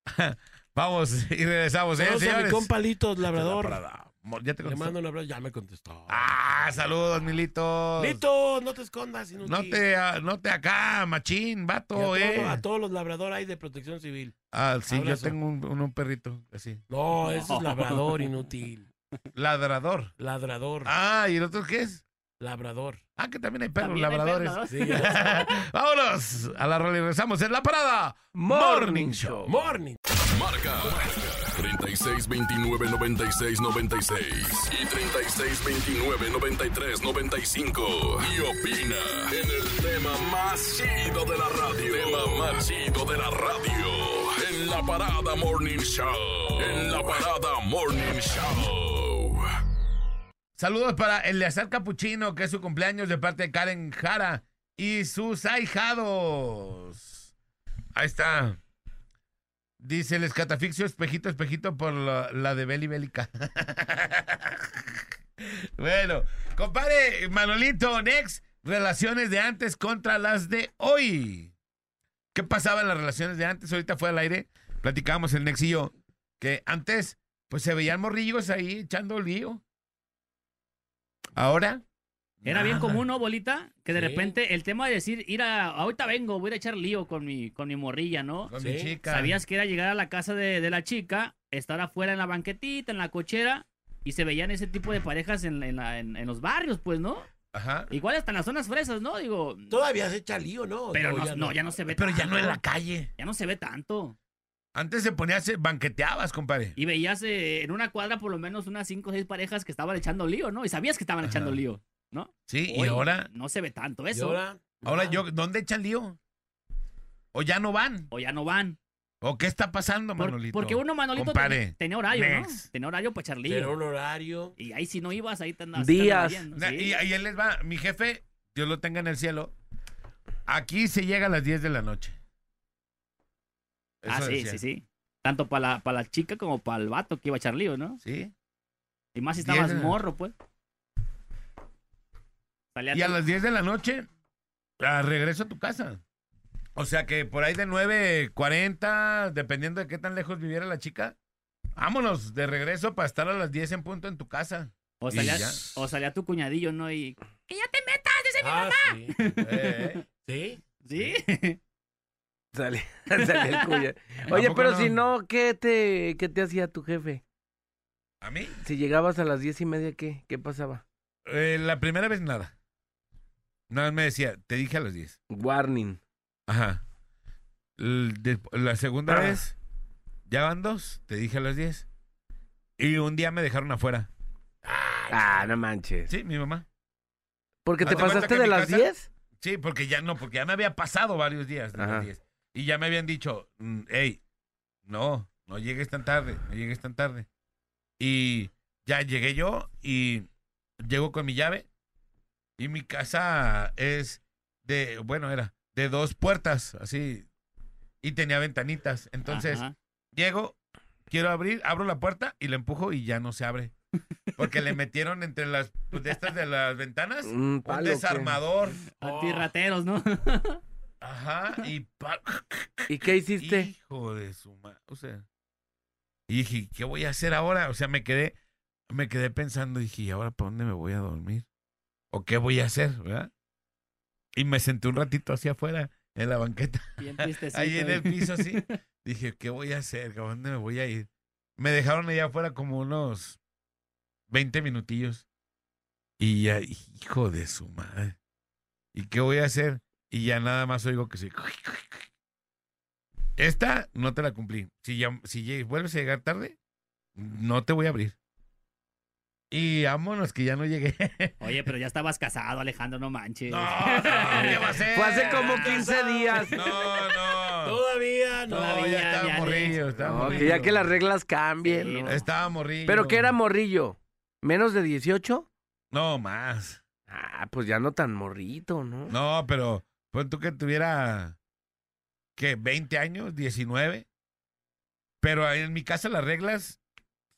B: Vamos y regresamos, ¿eh,
F: a mi
B: señores?
F: compa Litos,
B: La
F: labrador.
B: Mo- Ya te
F: Le
B: contestó.
F: mando un abrazo. Ya me contestó.
B: Ah, saludos, Milito.
F: Litos, no te escondas. inútil.
B: No te, ah, no te acá, machín,
F: Y a,
B: vato,
F: todo-
B: eh.
F: a todos los labradores hay de protección civil.
B: Ah, sí,
F: Abrazo.
B: yo tengo un, un- un perrito así.
F: No, ese es labrador inútil.
B: Ladrador.
F: Ladrador.
B: Ah, ¿y el otro qué es?
F: Labrador.
B: Ah, que también hay perros
E: También hay
B: labradores.
E: perros,
F: Sí, ya.
B: Vámonos a la rola y regresamos en la parada.
D: Morning Show.
F: Morning.
H: Marca 36 29 96 96 y 36 29 93 95 y opina en el tema más chido de la radio. Tema más chido de la radio en la parada Morning Show. En la parada Morning Show.
B: Saludos para Eleazar Capuchino, que es su cumpleaños de parte de Karen Jara y sus ahijados. Ahí está. Dice el escatafixio, espejito, espejito, por la, de Beli Bélica. bueno, compadre Manolito, Next, relaciones de antes contra las de hoy. ¿Qué pasaba en las relaciones de antes? Ahorita fue al aire, platicábamos el Nex y yo, que antes, pues se veían morrillos ahí echando lío. Ahora.
E: Era bien común, ¿no, bolita? Que de
F: Sí.
E: repente el tema de decir, ir a, ahorita vengo, voy a ir a echar lío con mi, con mi morrilla, ¿no?
B: Con
F: Sí.
B: mi chica.
E: Sabías que era llegar a la casa de, de la chica, estar afuera en la banquetita, en la cochera, y se veían ese tipo de parejas en, en la- en- en los barrios, pues, ¿no?
B: Ajá.
E: Igual hasta en las zonas fresas, ¿no? Digo,
F: Todavía se echa lío, ¿no?
E: pero no, no, ya no se ve
B: Pero ya no en la calle.
E: Ya no se ve tanto.
B: Antes se ponía, se banqueteabas, compadre.
E: Y veías eh, en una cuadra por lo menos unas cinco o seis parejas que estaban echando lío, ¿no? Y sabías que estaban
B: Ajá.
E: echando lío, ¿no?
B: Sí, y ahora,
E: No se ve tanto eso.
F: ahora,
B: ahora yo, ¿dónde echan lío? ¿O ya no van?
E: O ya no van.
B: ¿O qué está pasando,
E: Por-
B: Manolito?
E: porque uno, Manolito,
B: Compadre,
E: tenía, tenía horario,
B: next.
E: ¿no? Tenía horario para echar lío.
F: Un horario.
E: Y ahí si no ibas, ahí te andabas.
D: Días.
E: te andabas
B: Y,
E: sí.
B: y él les va, mi jefe, Dios lo tenga en el cielo, aquí se llega a las 10 de la noche.
E: Ah, sí,
B: decía.
E: sí, sí. Tanto para la, para la chica como para el vato que iba a echar lío, ¿no?
B: Sí.
E: Y más si estabas morro, pues.
B: Y a las 10 de la noche, ah, regreso a tu casa. O sea que por ahí de 9.40, dependiendo de qué tan lejos viviera la chica, vámonos de regreso para estar a las 10 en punto en tu casa.
E: o, salía, o salía tu cuñadillo, ¿no? Y. ¡Que ya te metas! ¡Dice mi
F: Ah, sí.
B: Eh,
F: Sí.
E: Sí.
D: Sale, sale el cuya.
B: ¿A
D: Oye, pero
B: no?
D: si no, ¿qué te, ¿qué te hacía tu jefe?
B: ¿A mí?
D: Si llegabas a las diez y media, ¿qué? ¿Qué pasaba?
B: Eh, la primera vez nada. Nada más me decía, te dije a las 10.
D: Warning.
B: Ajá. L- de- la segunda
D: Ah.
B: vez, ya van dos, te dije a las 10. Y un día me dejaron afuera.
D: Ah, no manches.
B: Sí, mi mamá.
D: ¿Porque te pasaste de las
B: casa-
D: 10?
B: Sí, porque ya no, porque ya me había pasado varios días de
D: Ajá.
B: las 10. Y ya me habían dicho, hey, no, no llegues tan tarde, no llegues tan tarde. Y ya llegué yo y llego con mi llave. Y mi casa es de, bueno, era de dos puertas, así. Y tenía ventanitas. Entonces,
E: Ajá.
B: llego, quiero abrir, abro la puerta y la empujo y ya no se abre. Porque le metieron entre las de estas de las ventanas
D: Un
B: un desarmador.
E: Antirrateros, ¿no?
B: Ajá, y pa-
D: ¿Y qué hiciste?
B: hijo de su madre, o sea, y dije, ¿qué voy a hacer ahora? O sea, me quedé, me quedé pensando, dije, ¿y ahora para dónde me voy a dormir? ¿O qué voy a hacer, verdad? Y me senté un ratito hacia afuera, en la banqueta,
E: Bien
B: ahí en el piso así. Dije, ¿qué voy a hacer? ¿A dónde me voy a ir? Me dejaron allá afuera como unos 20 minutillos. Y ya, hijo de su madre. ¿Y qué voy a hacer? Y ya nada más oigo que sí. Esta no te la cumplí. Si, ya, si vuelves a llegar tarde, no te voy a abrir. Y vámonos, que ya no llegué.
E: Oye, pero ya estabas casado, Alejandro, no manches.
B: No, no, ¿qué va a ser?
D: Fue hace como 15 días.
B: No, no.
F: Todavía no.
B: No,
E: Todavía,
B: ya estaba
E: ya,
B: morrillo, estaba
D: No,
B: morrillo.
D: que ya que las reglas cambien.
E: Sí,
D: ¿no?
B: Estaba morrillo.
D: ¿Pero qué era morrillo? ¿Menos de 18?
B: No, más.
D: Ah, pues ya no tan morrito, ¿no?
B: No, pero pon tú que tuviera, ¿qué? ¿20 años? ¿19? Pero en mi casa las reglas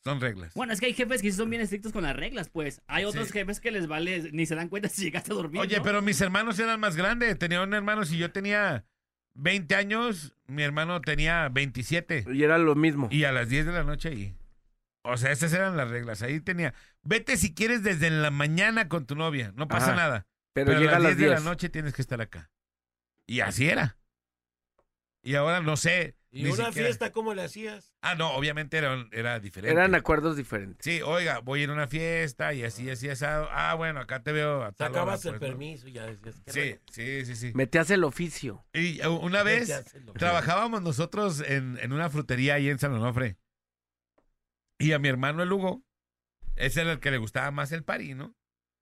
B: son reglas.
E: Bueno, es que hay jefes que sí son bien estrictos con las reglas, pues. Hay otros
B: Sí.
E: jefes que les vale, ni se dan cuenta si llegaste a dormir.
B: Oye,
E: ¿no?
B: pero mis hermanos eran más grandes. Tenía un hermano, si yo tenía 20 años, mi hermano tenía 27.
D: Y era lo mismo.
B: Y a las 10 de la noche ahí. O sea, esas eran las reglas. Ahí tenía. Vete si quieres desde la mañana con tu novia. No pasa
D: Ajá.
B: nada.
D: pero,
B: Pero,
D: llega
B: a las
D: las
B: 10 de
D: 10.
B: la noche tienes que estar acá. Y así era. Y ahora no sé.
F: ¿Y
B: ni
F: una
B: siquiera-
F: fiesta cómo le hacías?
B: Ah, no, obviamente era, era diferente.
D: Eran acuerdos diferentes.
B: Sí, oiga, voy a ir a una fiesta y así, así, asado. Ah, bueno, acá te veo a tal hora,
F: Sacabas el
B: pues,
F: permiso y ya decías. que
B: Sí, sí, sí, sí.
D: Metías el oficio.
B: Y uh, una vez trabajábamos nosotros en, en una frutería ahí en San Onofre. Y a mi hermano el Hugo, ese era el que le gustaba más el pari, ¿no?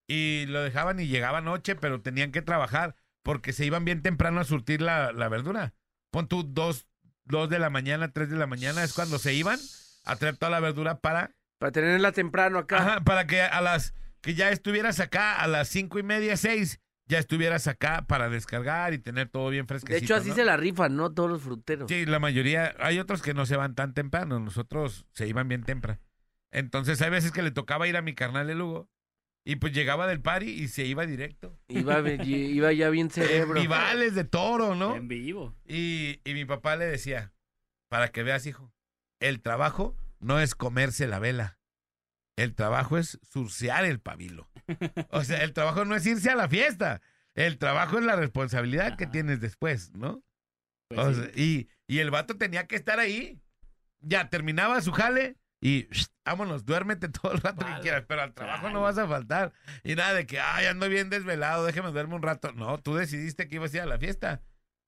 B: Y lo dejaban y llegaba noche, pero tenían que trabajar porque se iban bien temprano a surtir la, la verdura. Pon tú dos, dos de la mañana, tres de la mañana, es cuando se iban a traer toda la verdura para,
D: Para tenerla temprano acá.
B: ajá, para que a las, que ya estuvieras acá a las cinco y media, seis, ya estuvieras acá para descargar y tener todo bien fresquecito.
D: de hecho, así
B: ¿no?
D: se la rifan, ¿no? Todos los fruteros.
B: Sí, la mayoría, hay otros que no se van tan temprano, nosotros se iban bien temprano. Entonces hay veces que le tocaba ir a mi carnal el Hugo y pues llegaba del party y se iba directo.
D: Iba, iba ya bien cerebro.
B: Vivales de toro, ¿no?
E: En vivo.
B: Y, y mi papá le decía, para que veas, hijo, el trabajo no es comerse la vela. El trabajo es surcear el pabilo. O sea, el trabajo no es irse a la fiesta. El trabajo es la responsabilidad que tienes después, ¿no?
E: Pues
B: O
E: sí.
B: sea, y, y el vato tenía que estar ahí. Ya terminaba su jale y "Shh, vámonos, duérmete todo el rato
F: Vale.
B: que quieras, pero al trabajo no vas a faltar. Y nada de que, ay, ando bien desvelado, déjeme duerme un rato. No, tú decidiste que ibas a ir a la fiesta.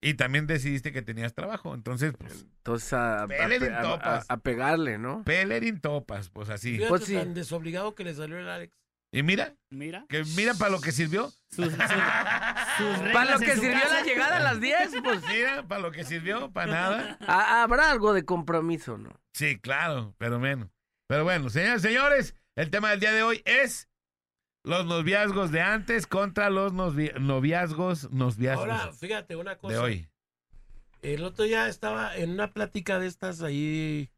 B: Y también decidiste que tenías trabajo. Entonces, pues,
D: Entonces, a, a, pe- a-
B: topas.
D: a- a pegarle, ¿no?
B: pelerín topas, pues así.
F: Fíjate
D: Pues sí.
F: tan desobligado que le salió el Alex.
B: Y mira,
E: Mira.
B: que mira para lo que sirvió.
E: Sus, sus- sus reglas
D: Para lo
E: en
D: que sirvió
E: casa.
D: la llegada a las 10, pues
B: Mira, para lo que sirvió, para nada.
D: ha- habrá algo de compromiso, ¿no?
B: Sí, claro, pero menos. Pero bueno, señores, señores, el tema del día de hoy es los noviazgos de antes contra los novi- noviazgos, noviazgos
F: Ahora, fíjate una cosa.
B: de hoy.
F: El otro día estaba en una plática de estas ahí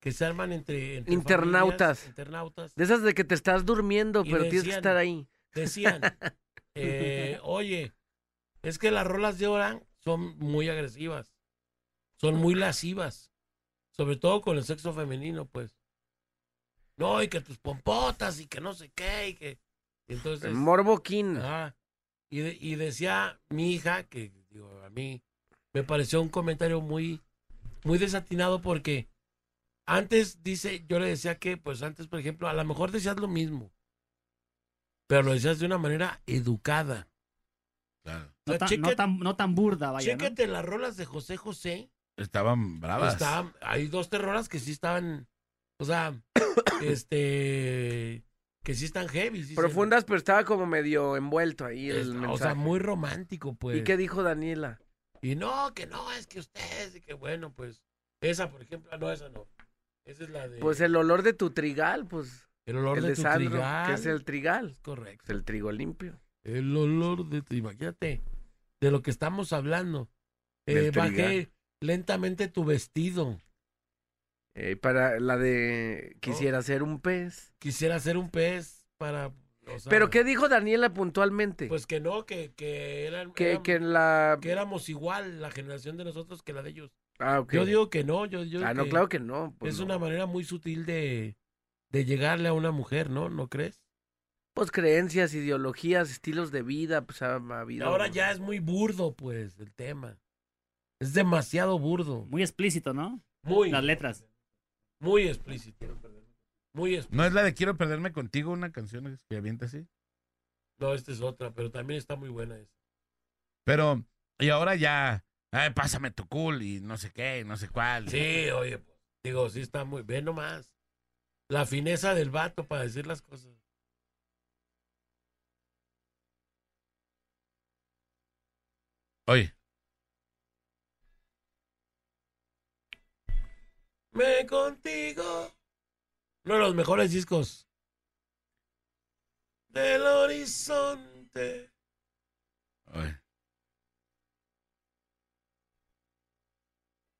F: que se arman entre, entre
D: Internautas.
F: familias, internautas.
D: De esas de que te estás durmiendo, pero tienes que estar ahí.
F: Decían, eh, oye, es que las rolas de ahora son muy agresivas, son muy lascivas, sobre todo con el sexo femenino, pues. No, y que tus pompotas y que no sé qué, y que... Entonces...
D: Morboquín.
F: Ajá. Y, de- y decía mi hija, que digo, a mí me pareció un comentario muy, muy desatinado porque Antes, dice, yo le decía que, pues antes, por ejemplo, a lo mejor decías lo mismo, pero lo decías de una manera educada.
B: Claro.
F: O
E: No
F: sea,
E: tan,
F: cheque-
E: no tan, no tan burda, vaya. ¿no?
F: Chéquete las rolas de José José.
B: Estaban bravas.
F: Está- hay dos, tres rolas que sí estaban, o sea, este, que sí están heavy. sí se-
D: Profundas, pero estaba como medio envuelto ahí el
F: Es- o sea, muy romántico, pues.
D: ¿Y qué dijo Daniela?
F: Y no, que no, es que ustedes, y que bueno, pues, esa, por ejemplo, no, esa no. Esa es la de...
D: Pues el olor de tu trigal, pues.
F: el olor
D: el
F: de,
D: de
F: tu
D: Sandro,
F: trigal.
D: que es el trigal.
F: Correcto.
D: Es el trigo limpio.
F: El olor de tu... Imagínate, de lo que estamos hablando. Eh, bajé lentamente tu vestido.
D: Eh, para la de quisiera ser un pez.
F: Quisiera ser un pez para... o sea,
D: ¿Pero qué dijo Daniela puntualmente?
F: Pues que no, que, que eran...
D: que,
F: eran-
D: que la...
F: que éramos igual la generación de nosotros que la de ellos.
D: Ah.
F: Yo digo que no, yo, yo
D: ah, no,
F: que
D: claro que no. pues
F: es
D: no.
F: una manera muy sutil de, de llegarle a una mujer, ¿no? ¿No crees?
D: Pues creencias, ideologías, estilos de vida, pues ha, ha
F: Y
D: habido...
F: ahora ya es muy burdo, pues, el tema. Es demasiado burdo.
E: Muy explícito, ¿no?
F: Muy,
E: Las letras.
F: muy explícito. Muy explícito.
B: ¿No es la de Quiero perderme contigo una canción que avienta así?
F: No, esta es otra, pero también está muy buena esta.
B: Pero, y ahora ya, ay, pásame tu cool y no sé qué, y no sé cuál.
F: Sí, oye, pues, digo, sí está muy... Ve nomás. La fineza del vato para decir las cosas.
B: Oye,
F: Me contigo. Uno de los mejores discos. Del horizonte.
B: oye.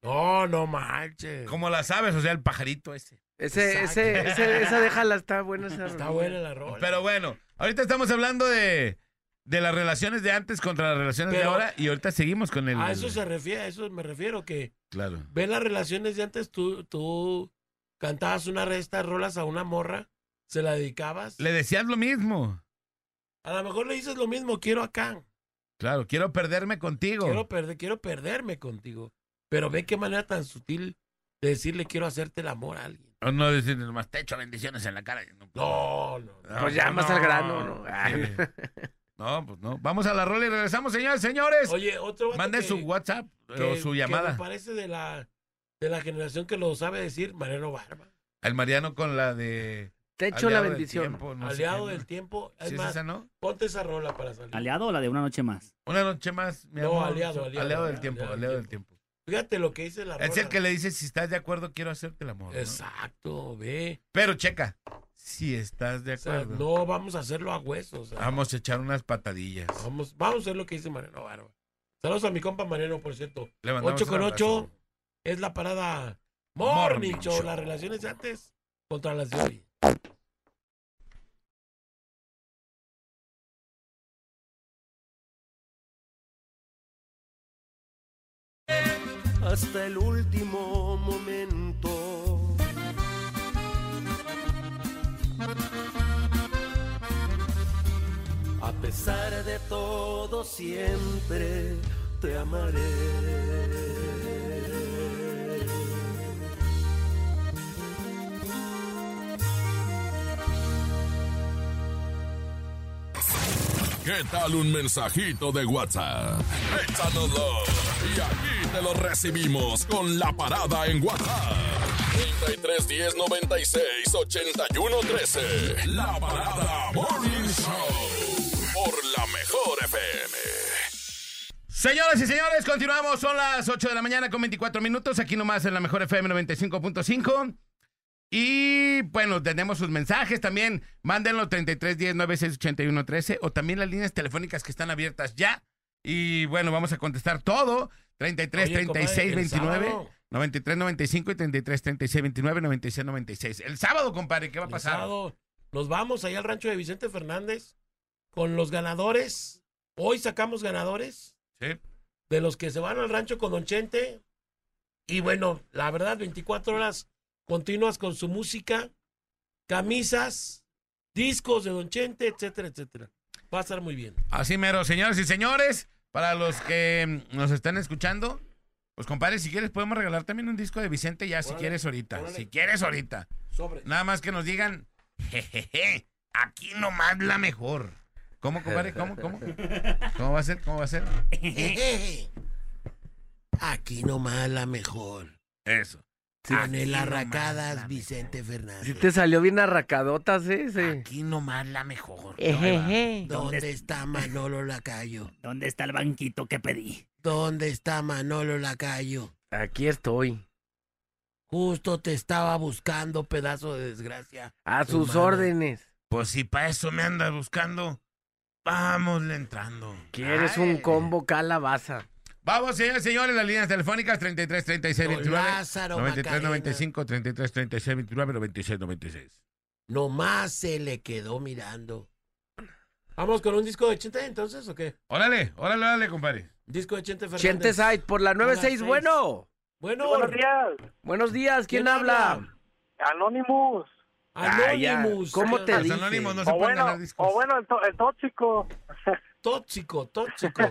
F: No, no manches.
B: ¿Cómo la sabes? O sea, el pajarito ese.
D: Ese, ese, ese, esa déjala, está buena esa
F: Está
D: rola.
F: buena la rola.
B: Pero bueno, ahorita estamos hablando de, de las relaciones de antes contra las relaciones de ahora y ahorita seguimos con el...
F: A eso se refiere, a eso me refiero, que
B: Claro.
F: ve las relaciones de antes, tú, tú cantabas una de estas rolas a una morra, se la dedicabas.
B: Le decías lo mismo.
F: A lo mejor le dices lo mismo, quiero acá,
B: Claro, quiero perderme contigo.
F: quiero, perder, quiero perderme contigo. Pero ve qué manera tan sutil de decirle quiero hacerte el amor a alguien.
B: O no decirle nomás, te echo bendiciones en la cara. No,
F: No, no, no.
D: Pues ya más al grano, ¿no?
B: Sí. No, pues no. Vamos a la rola y regresamos, señores, señores.
F: Oye, otro que-
B: su WhatsApp
F: que-
B: o su
F: que
B: llamada.
F: me parece de la, de la generación que lo sabe decir, Mariano Barba.
B: El Mariano con la de...
D: Te echo la
B: Aliado del
D: bendición.
B: Tiempo, no sé
F: aliado del tiempo. Es
B: ¿Sí es esa, no?
F: ponte esa rola para salir.
E: ¿Aliado o la de una noche más?
B: Una noche más, mi
F: No,
B: amor.
F: aliado, aliado,
B: del tiempo,
F: aliado
B: aliado del tiempo.
F: Fíjate lo que dice la rola.
B: Es el que le dice, si estás de acuerdo, quiero hacerte el amor. ¿no?
F: Exacto, ve.
B: Pero checa, si estás de
F: O sea,
B: acuerdo,
F: no vamos a hacerlo a hueso. o sea,
B: vamos a echar unas patadillas.
F: vamos, vamos a hacer lo que dice Mariano Barba. Saludos a mi compa Mariano, por cierto.
B: Le mandamos
F: 8 con
B: un
F: 8
B: abrazo.
F: es la parada Morning,
B: Morning
F: Show.
B: Show.
F: Las relaciones antes contra las de hoy.
A: Hasta el último momento. A pesar de todo, siempre te amaré.
H: ¿Qué tal un mensajito de WhatsApp? Échanoslo te lo recibimos con la parada en WhatsApp. 33 10 96 81 13. La parada Morning Show por la mejor FM.
B: Señoras y señores, continuamos. Son las 8 de la mañana con 24 minutos. Aquí nomás en la mejor FM 95.5. Y bueno, tenemos sus mensajes también. Mándenlo 33 10 96 81 13 o también las líneas telefónicas que están abiertas ya. Y bueno, vamos a contestar todo. 33
F: Oye,
B: 36
F: compadre, el
B: 29
F: sábado.
B: 93 95 y 33 36 29 96 96. El sábado, compadre, ¿qué va a
F: El
B: pasar?
F: sábado nos vamos allá al rancho de Vicente Fernández con los ganadores. Hoy sacamos ganadores
B: Sí.
F: de los que se van al rancho con Don Chente. Y bueno, la verdad, 24 horas continuas con su música, camisas, discos de Don Chente, etcétera, etcétera. Va a estar muy bien.
B: Así mero, señoras y señores, para los que nos están escuchando, Pues compadre, si quieres podemos regalar también un disco de Vicente ya, si quieres ahorita.
F: órale.
B: Si quieres ahorita.
F: Sobre.
B: Nada más que nos digan, jejeje, aquí nomás la mejor. ¿Cómo, compadre? ¿Cómo, cómo? ¿Cómo va a ser? ¿Cómo va a ser?
F: Aquí nomás la mejor.
B: Eso.
F: Con el arracadas Vicente Fernández.
D: Sí te salió bien arracadotas, ¿eh? ese.
B: Aquí nomás la mejor.
D: Ejeje.
F: ¿Dónde está Manolo Lacayo?
E: ¿Dónde está el banquito que pedí?
F: ¿Dónde está Manolo Lacayo?
D: Aquí estoy.
F: Justo te estaba buscando, pedazo de desgracia.
D: A sus órdenes.
B: Pues si para eso me andas buscando, vámosle entrando.
D: Quieres
B: Ay.
D: un combo calabaza.
B: Vamos, señores, señores, las líneas telefónicas 33 36
F: Don
B: 29
F: Lázaro
B: 93
F: Macarena.
B: 95 33 36 29 96 96.
F: Nomás se le quedó mirando. ¿Vamos con un disco de Chente entonces o qué?
B: Órale, órale, órale, compadre.
F: Disco de Chente Fernández.
D: Chente Side por la 96.
F: seis.
D: Bueno.
F: Bueno,
G: Buenos días,
D: Buenos días. ¿Quién,
F: ¿Quién
D: habla?
F: habla?
G: Anonymous.
D: Ah.
F: Anonymous.
D: ¿Cómo te
B: Los
D: dije?
B: anónimos no se
G: O
B: pueden
G: bueno,
B: ganar discos.
G: o bueno el, el tóxico.
F: Tóxico, tóxico.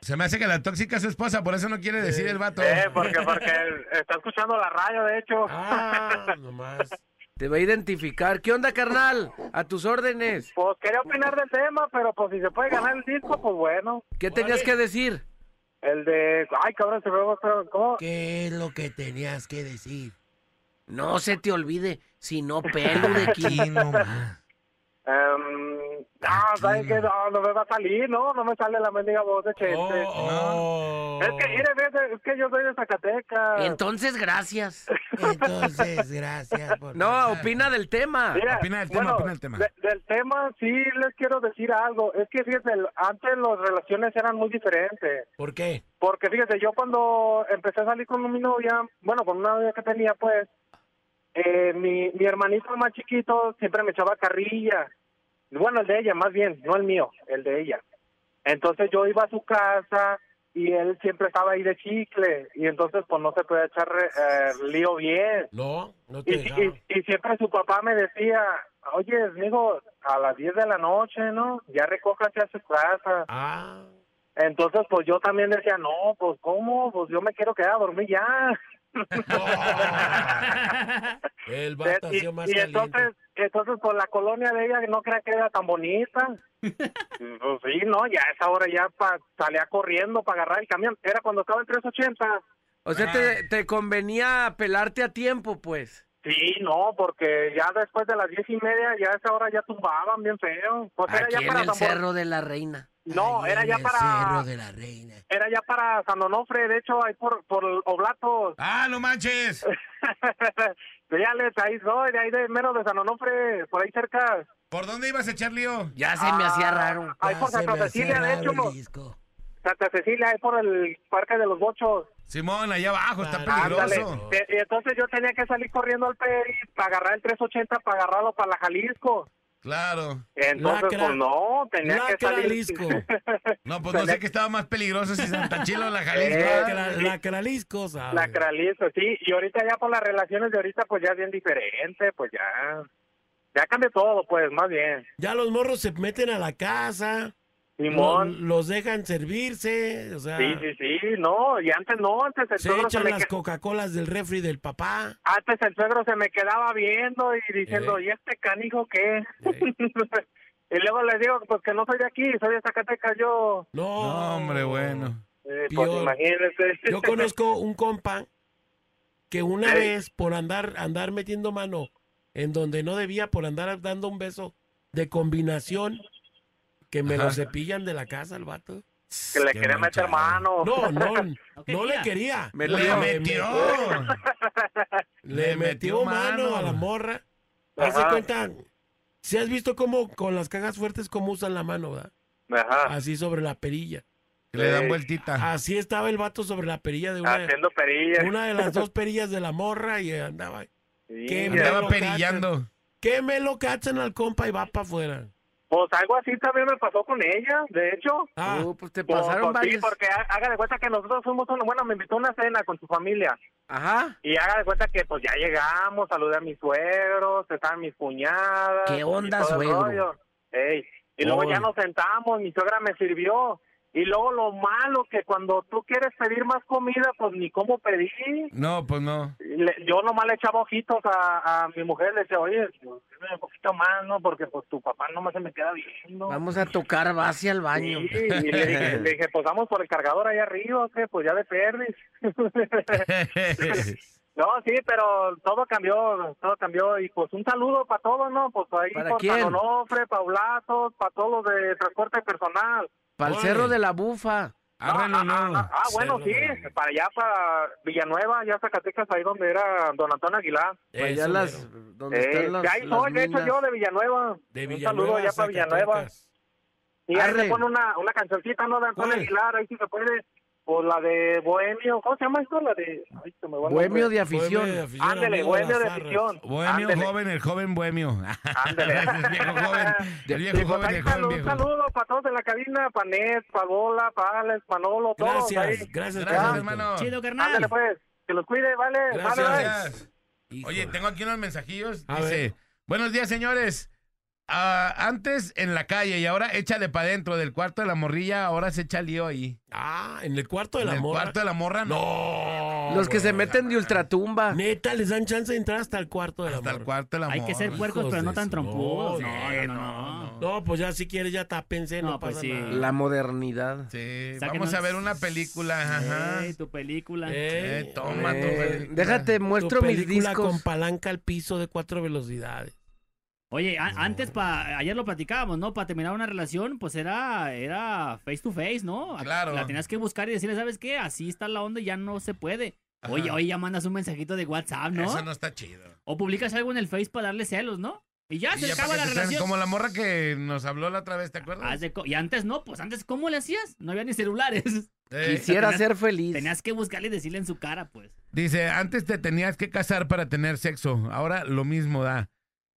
B: Se me hace que la tóxica es su esposa, por eso no quiere decir el vato.
G: Eh, porque, porque está escuchando la radio, de hecho.
F: Ah, nomás.
D: Te va a identificar. ¿Qué onda, carnal? A tus órdenes.
G: Pues quería opinar del tema, pero pues si se puede ganar el disco, pues bueno.
D: ¿Qué tenías que decir?
G: El de... Ay, cabrón, se me va a... ¿Cómo?
F: ¿Qué es lo que tenías que decir?
D: No se te olvide, si no pelo de
B: Aquí
D: aquí.
B: nomás.
G: Em, ah,
B: Aquí
G: ¿sabes qué?
B: no.
G: No, no me va a salir, ¿no? No me sale la mendiga voz de Chente.
F: Oh, oh.
G: Es que, mire, fíjate, es que yo soy de Zacatecas.
D: Entonces, gracias.
F: Entonces, gracias por
D: No,
F: pensar.
D: opina del tema.
G: Mira,
B: Opina del tema,
G: bueno,
B: opina del tema.
G: de- del tema sí les quiero decir algo. Es que fíjate, antes las relaciones eran muy diferentes.
F: ¿Por qué?
G: Porque fíjate, yo cuando empecé a salir con mi novia, bueno, con una novia que tenía, pues, eh, mi, mi hermanito más chiquito siempre me echaba carrilla. Bueno, el de ella, más bien, no el mío, el de ella. Entonces yo iba a su casa y él siempre estaba ahí de chicle. Y entonces, pues, no se puede echar eh, lío bien.
F: No, no te
G: Y, y siempre su papá me decía, oye, amigo, a las 10 de la noche, ¿no? Ya recójase a su casa.
F: Ah,
G: Entonces, pues yo también decía, no, pues ¿cómo? Pues yo me quiero quedar a dormir ya.
F: el vato ha
G: y
F: sido más
G: y entonces, entonces, pues la colonia de ella no crea que era tan bonita. pues sí, no, ya a esa hora ya pa, salía corriendo para agarrar el camión. Era cuando estaba en 380.
D: O sea, te, te convenía pelarte a tiempo, pues.
G: Sí, no, porque ya después de las diez y media, ya a esa hora ya tumbaban bien feo. Pues era
D: Aquí
G: ya
D: en
G: para
D: el Cerro de la Reina.
G: No,
F: Ahí
G: era
F: en
G: ya
F: el
G: para...
F: Cerro de la Reina.
G: Era ya para San Onofre, de hecho, ahí por, por Oblatos.
B: ¡Ah, no manches!
G: Véales, ahí soy, de ahí de mero de San Onofre, por ahí cerca.
B: ¿Por dónde ibas a echar lío?
D: Ya se me hacía raro.
G: Ahí por
F: Ya se
G: Santa
F: me hacía
G: Cecilia, de
F: raro
G: hecho.
F: el disco.
G: Santa Cecilia, ahí por el Parque de los Bochos.
B: Simón, allá abajo, está
G: Ándale.
B: peligroso.
G: Eh, Y entonces yo tenía que salir corriendo al Peri para agarrar el 380 para agarrarlo para la Jalisco.
B: Claro.
G: Entonces,
F: Lacra.
G: pues no, tenía que salir.
F: Jalisco.
B: No, pues no sé qué estaba más peligroso si Santa Chila o la Jalisco.
G: Eh,
B: ¿verdad?
F: La, la Cralisco, ¿sabes?
G: La Cralisco, sí. Y ahorita ya por las relaciones de ahorita, pues ya es bien diferente, pues ya. Ya cambió todo, pues, más bien.
F: Ya los morros se meten a la casa.
G: Simón.
F: lo- los dejan servirse. O sea,
G: Sí, sí, sí, no, y antes no, antes el
F: se
G: suegro se
F: echan
G: me
F: las
G: que-
F: Coca-Colas del refri del papá.
G: antes el suegro se me quedaba viendo y diciendo,
F: Eh.
G: ¿y este canijo qué?
F: Eh.
G: y luego le digo, pues que no soy de aquí, soy de Zacatecas yo.
F: No,
B: No, hombre, bueno.
G: Eh, pues.
F: Yo conozco un compa que una vez por andar andar metiendo mano en donde no debía, por andar dando un beso de combinación, que me lo cepillan de la casa el vato.
G: que le
B: Qué
G: quería meter mano.
F: No, no, no le quería.
D: Me
B: Le
D: lo-
B: metió.
F: Le metió mano a la morra. Hace cuenta, si has visto cómo con las cajas fuertes cómo usan la mano, ¿verdad?
G: Ajá.
F: Así sobre la perilla.
B: Que le dan vueltita.
F: Así estaba el vato sobre la perilla de una,
G: Haciendo perillas.
F: una de las dos perillas de la morra y andaba.
G: Sí, ya.
B: Andaba perillando.
F: Que me lo cachan al compa y va para afuera.
G: Pues algo así también me pasó con ella, de hecho.
F: Ah,
D: Uh, pues te
G: Pues,
D: pasaron
G: pues, sí,
D: varios.
G: porque ha- haga de cuenta que nosotros fuimos, una, bueno, me invitó a una cena con su familia.
D: Ajá.
G: Y haga de cuenta que pues ya llegamos, saludé a mis suegros, estaban mis cuñadas.
D: ¿Qué onda, suegro?
G: Ey, Y luego
F: Oy.
G: ya nos sentamos, mi suegra me sirvió. Y luego lo malo que cuando tú quieres pedir más comida, pues ni cómo pedir.
B: No, pues no.
G: Le- yo nomás le echaba ojitos a, a mi mujer, le decía, oye, pues, un poquito más, ¿no? Porque pues tu papá nomás se me queda viendo.
D: Vamos a tocar base al baño.
G: Sí, y le dije, le dije, pues vamos por el cargador ahí arriba, ¿o qué? Pues ya de perdis. no, sí, pero todo cambió, todo cambió. Y pues un saludo para todos, ¿no? Pues ahí
D: ¿Para
G: por
D: quién?
G: San Onofre, Paulatos, para todos los de transporte personal.
D: Para el cerro de la bufa.
G: Ah,
B: no.
G: ah, ah, bueno, sí, para allá, para Villanueva, ya Zacatecas, ahí donde era Don Antonio Aguilar.
D: Para allá las, donde
G: Eh,
D: están las,
G: de ahí
D: las
G: soy, de hecho yo de Villanueva.
F: De
G: un
F: Villanueva,
G: saludo allá para Villanueva. Y ahí
D: Arre.
G: le pone una, una cancioncita, ¿no? De Antonio. Aguilar, ahí sí se puede. O la de Bohemio, ¿cómo se llama esto? La de. Ay, se me va
D: Bohemio de afición.
F: Bohemio de afición,
G: Ándele,
F: de
G: Bohemio de afición.
B: Bohemio
G: Ándele.
B: joven, el joven bohemio.
G: Ándele.
B: el viejo joven. El viejo
G: pues
B: joven, el
G: un saludo para todos en la cabina, para Ned, para Bola, para Alex, Manolo, todos
F: Gracias,
G: ahí.
F: gracias,
B: Gracias, hermano.
E: Chido, carnal.
G: Ándale, pues, que los cuide, vale.
F: Gracias.
G: vale.
B: Oye, tengo aquí unos mensajillos.
F: A
B: Dice,
F: ver.
B: buenos días, señores. Ah, antes en la calle y ahora échale para adentro del cuarto de la morrilla, ahora se echa lío ahí.
F: Ah, en el cuarto de
B: En
F: la
B: el
F: morra.
B: cuarto de la morra, no.
F: No.
D: Los que se meten de ultratumba.
F: Neta, les dan chance de entrar hasta el cuarto de la
B: Hasta el
F: morra.
B: cuarto de la
E: Hay
B: morra.
E: que ser puercos,
F: hijos
E: pero no
F: de
E: tan trompudos.
F: no,
E: No, no, no,
B: no,
E: no.
F: No, pues ya si quieres ya tápense, no,
E: No, pues
F: pasa
E: sí.
F: nada.
D: La modernidad.
B: Sí,
E: Sáquenos-
B: vamos a ver una película, ajá.
E: Ey, tu película.
F: Eh,
B: Eh, toma tu
D: Eh,
B: película.
D: déjate,
F: tu
D: muestro mis
F: película
D: discos.
F: con palanca al piso de cuatro velocidades.
E: Oye, a- antes, pa, ayer lo platicábamos, ¿no? Para terminar una relación, pues era, era face to face, ¿no?
B: Claro.
E: La tenías que buscar y decirle, ¿sabes qué? Así está la onda y ya no se puede.
B: Ajá.
E: Oye, hoy ya mandas un mensajito de WhatsApp, ¿no?
B: Eso no está chido.
E: O publicas algo en el Face para darle celos, ¿no? Y ya
B: Y
E: se
B: ya
E: acaba la relación.
B: Como la morra que nos habló la otra vez, ¿te acuerdas?
E: Y antes no, pues antes, ¿cómo le hacías? No había ni celulares.
B: Eh,
D: Quisiera
E: tenías-
D: ser feliz.
E: Tenías que buscarle y decirle en su cara, pues.
B: Dice, antes te tenías que casar para tener sexo, ahora lo mismo da.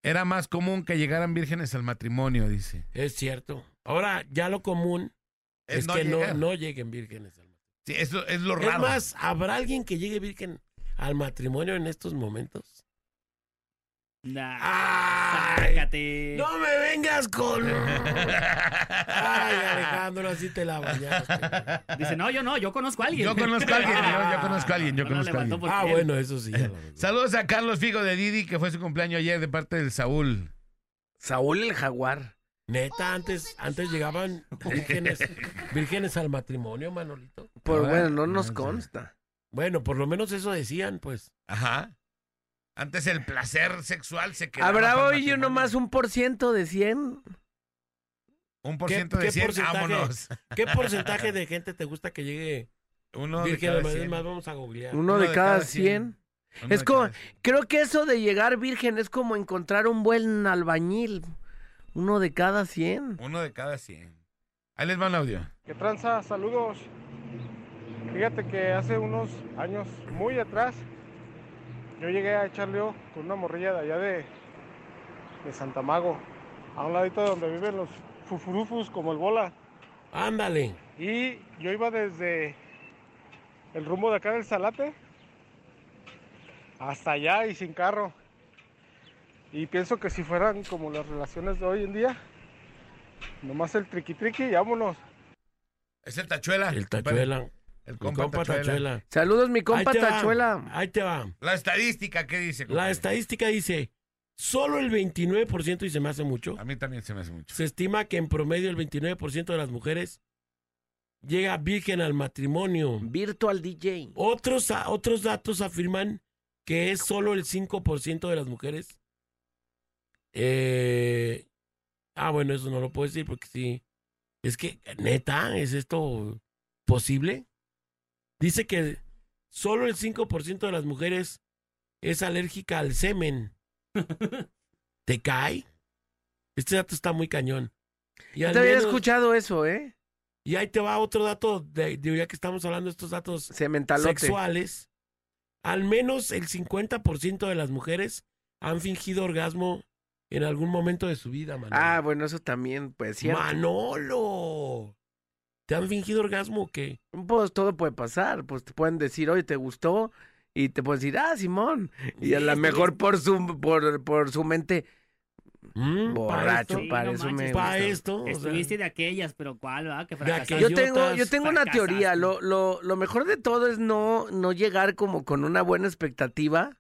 B: Era más común que llegaran vírgenes al matrimonio, dice.
F: Es cierto. Ahora, ya lo común es,
B: no
F: que no, no lleguen vírgenes. al matrimonio.
B: Sí, eso es lo
F: Es
B: raro.
F: más, ¿habrá alguien que llegue virgen al matrimonio en estos momentos?
E: Nah,
F: ¡Ay!
E: sácate.
F: ¡No me vengas con... Ay, Alejandro, así te la bañaste.
E: Dice, no, yo no, yo conozco a alguien.
B: Yo conozco a alguien, yo, yo conozco a alguien, yo
E: No
B: conozco a alguien.
F: Ah,
E: él.
F: bueno, eso sí.
B: Saludos a Carlos Figo de Didi, que fue su cumpleaños ayer de parte del Saúl.
D: Saúl el jaguar.
F: Neta, antes, antes llegaban vírgenes, vírgenes al matrimonio, Manolito.
D: Pues
B: Ah,
D: bueno, no
B: no
D: nos
B: sé.
D: consta.
F: Bueno, por lo menos eso decían, pues.
B: Ajá. Antes el placer sexual se quedaba
D: ¿Habrá
B: el
D: hoy
B: matrimonio.
D: uno más un por ciento de 100?
B: Un por
F: ¿Qué-
B: ciento de
F: qué
B: 100,
F: porcentaje?
B: vámonos.
F: ¿Qué porcentaje de gente te gusta que llegue
B: Uno de
F: virgen
B: cada
F: matrimonio?
B: 100.
F: Más vamos a googlear.
D: Uno, de, cada 100.
B: Uno
D: Es
B: de
D: como,
B: cada-
D: creo que eso de llegar virgen es como encontrar un buen albañil. Uno de cada 100.
B: Uno de cada 100. Ahí les va un audio.
I: ¿Qué tranza? Saludos. Fíjate que hace unos años, muy atrás, yo llegué a echarle con una morrilla de allá de, de Santa Mago, a un ladito donde viven los fufurufus como el bola.
F: Ándale.
I: Y yo iba desde el rumbo de acá del Salate hasta allá y sin carro. Y pienso que si fueran como las relaciones de hoy en día, nomás el triqui triqui y vámonos.
B: Es el tachuela.
F: El tachuela.
B: El
F: Mi
B: compa,
F: compa
B: tachuela.
F: tachuela.
D: Saludos, mi compa
F: Ahí te va,
D: Tachuela.
F: Ahí te va.
B: La estadística, ¿qué dice?
F: La estadística dice, solo el 29%, y se me hace mucho,
B: A mí también se me hace mucho.
F: se estima que en promedio el 29% de las mujeres llega virgen al matrimonio.
D: Virtual DJ.
F: Otros, otros datos afirman que es solo el 5% de las mujeres. Eh, ah, bueno, eso no lo puedo decir porque sí. Es que, neta, ¿es esto posible? Dice que solo el 5% de las mujeres es alérgica al semen. ¿Te cae? Este dato está muy cañón. Y, al
D: Te había
F: menos-
D: escuchado eso, ¿eh?
F: y ahí te va otro dato, de, de- ya que estamos hablando de estos datos
D: Cementalote.
F: sexuales, al menos el 50% de las mujeres han fingido orgasmo en algún momento de su vida, Manolo.
D: Ah, bueno, eso también, pues cierto.
F: Manolo. ¿Te han fingido orgasmo o qué?
D: Pues todo puede pasar. Pues te pueden decir, oye, ¿te gustó? Y te pueden decir, ah, Simón. Y a lo
F: Sí,
D: mejor por su, por, por su mente,
F: Mm,
D: Borracho,
F: esto,
D: para
E: no
D: me
F: pa'
D: gusta.
F: esto, o sea,
E: Estuviste de aquellas, pero ¿cuál, va? Que.
D: Yo tengo, yo tengo una teoría. Lo, lo, lo mejor de todo es no, no llegar como con una buena expectativa.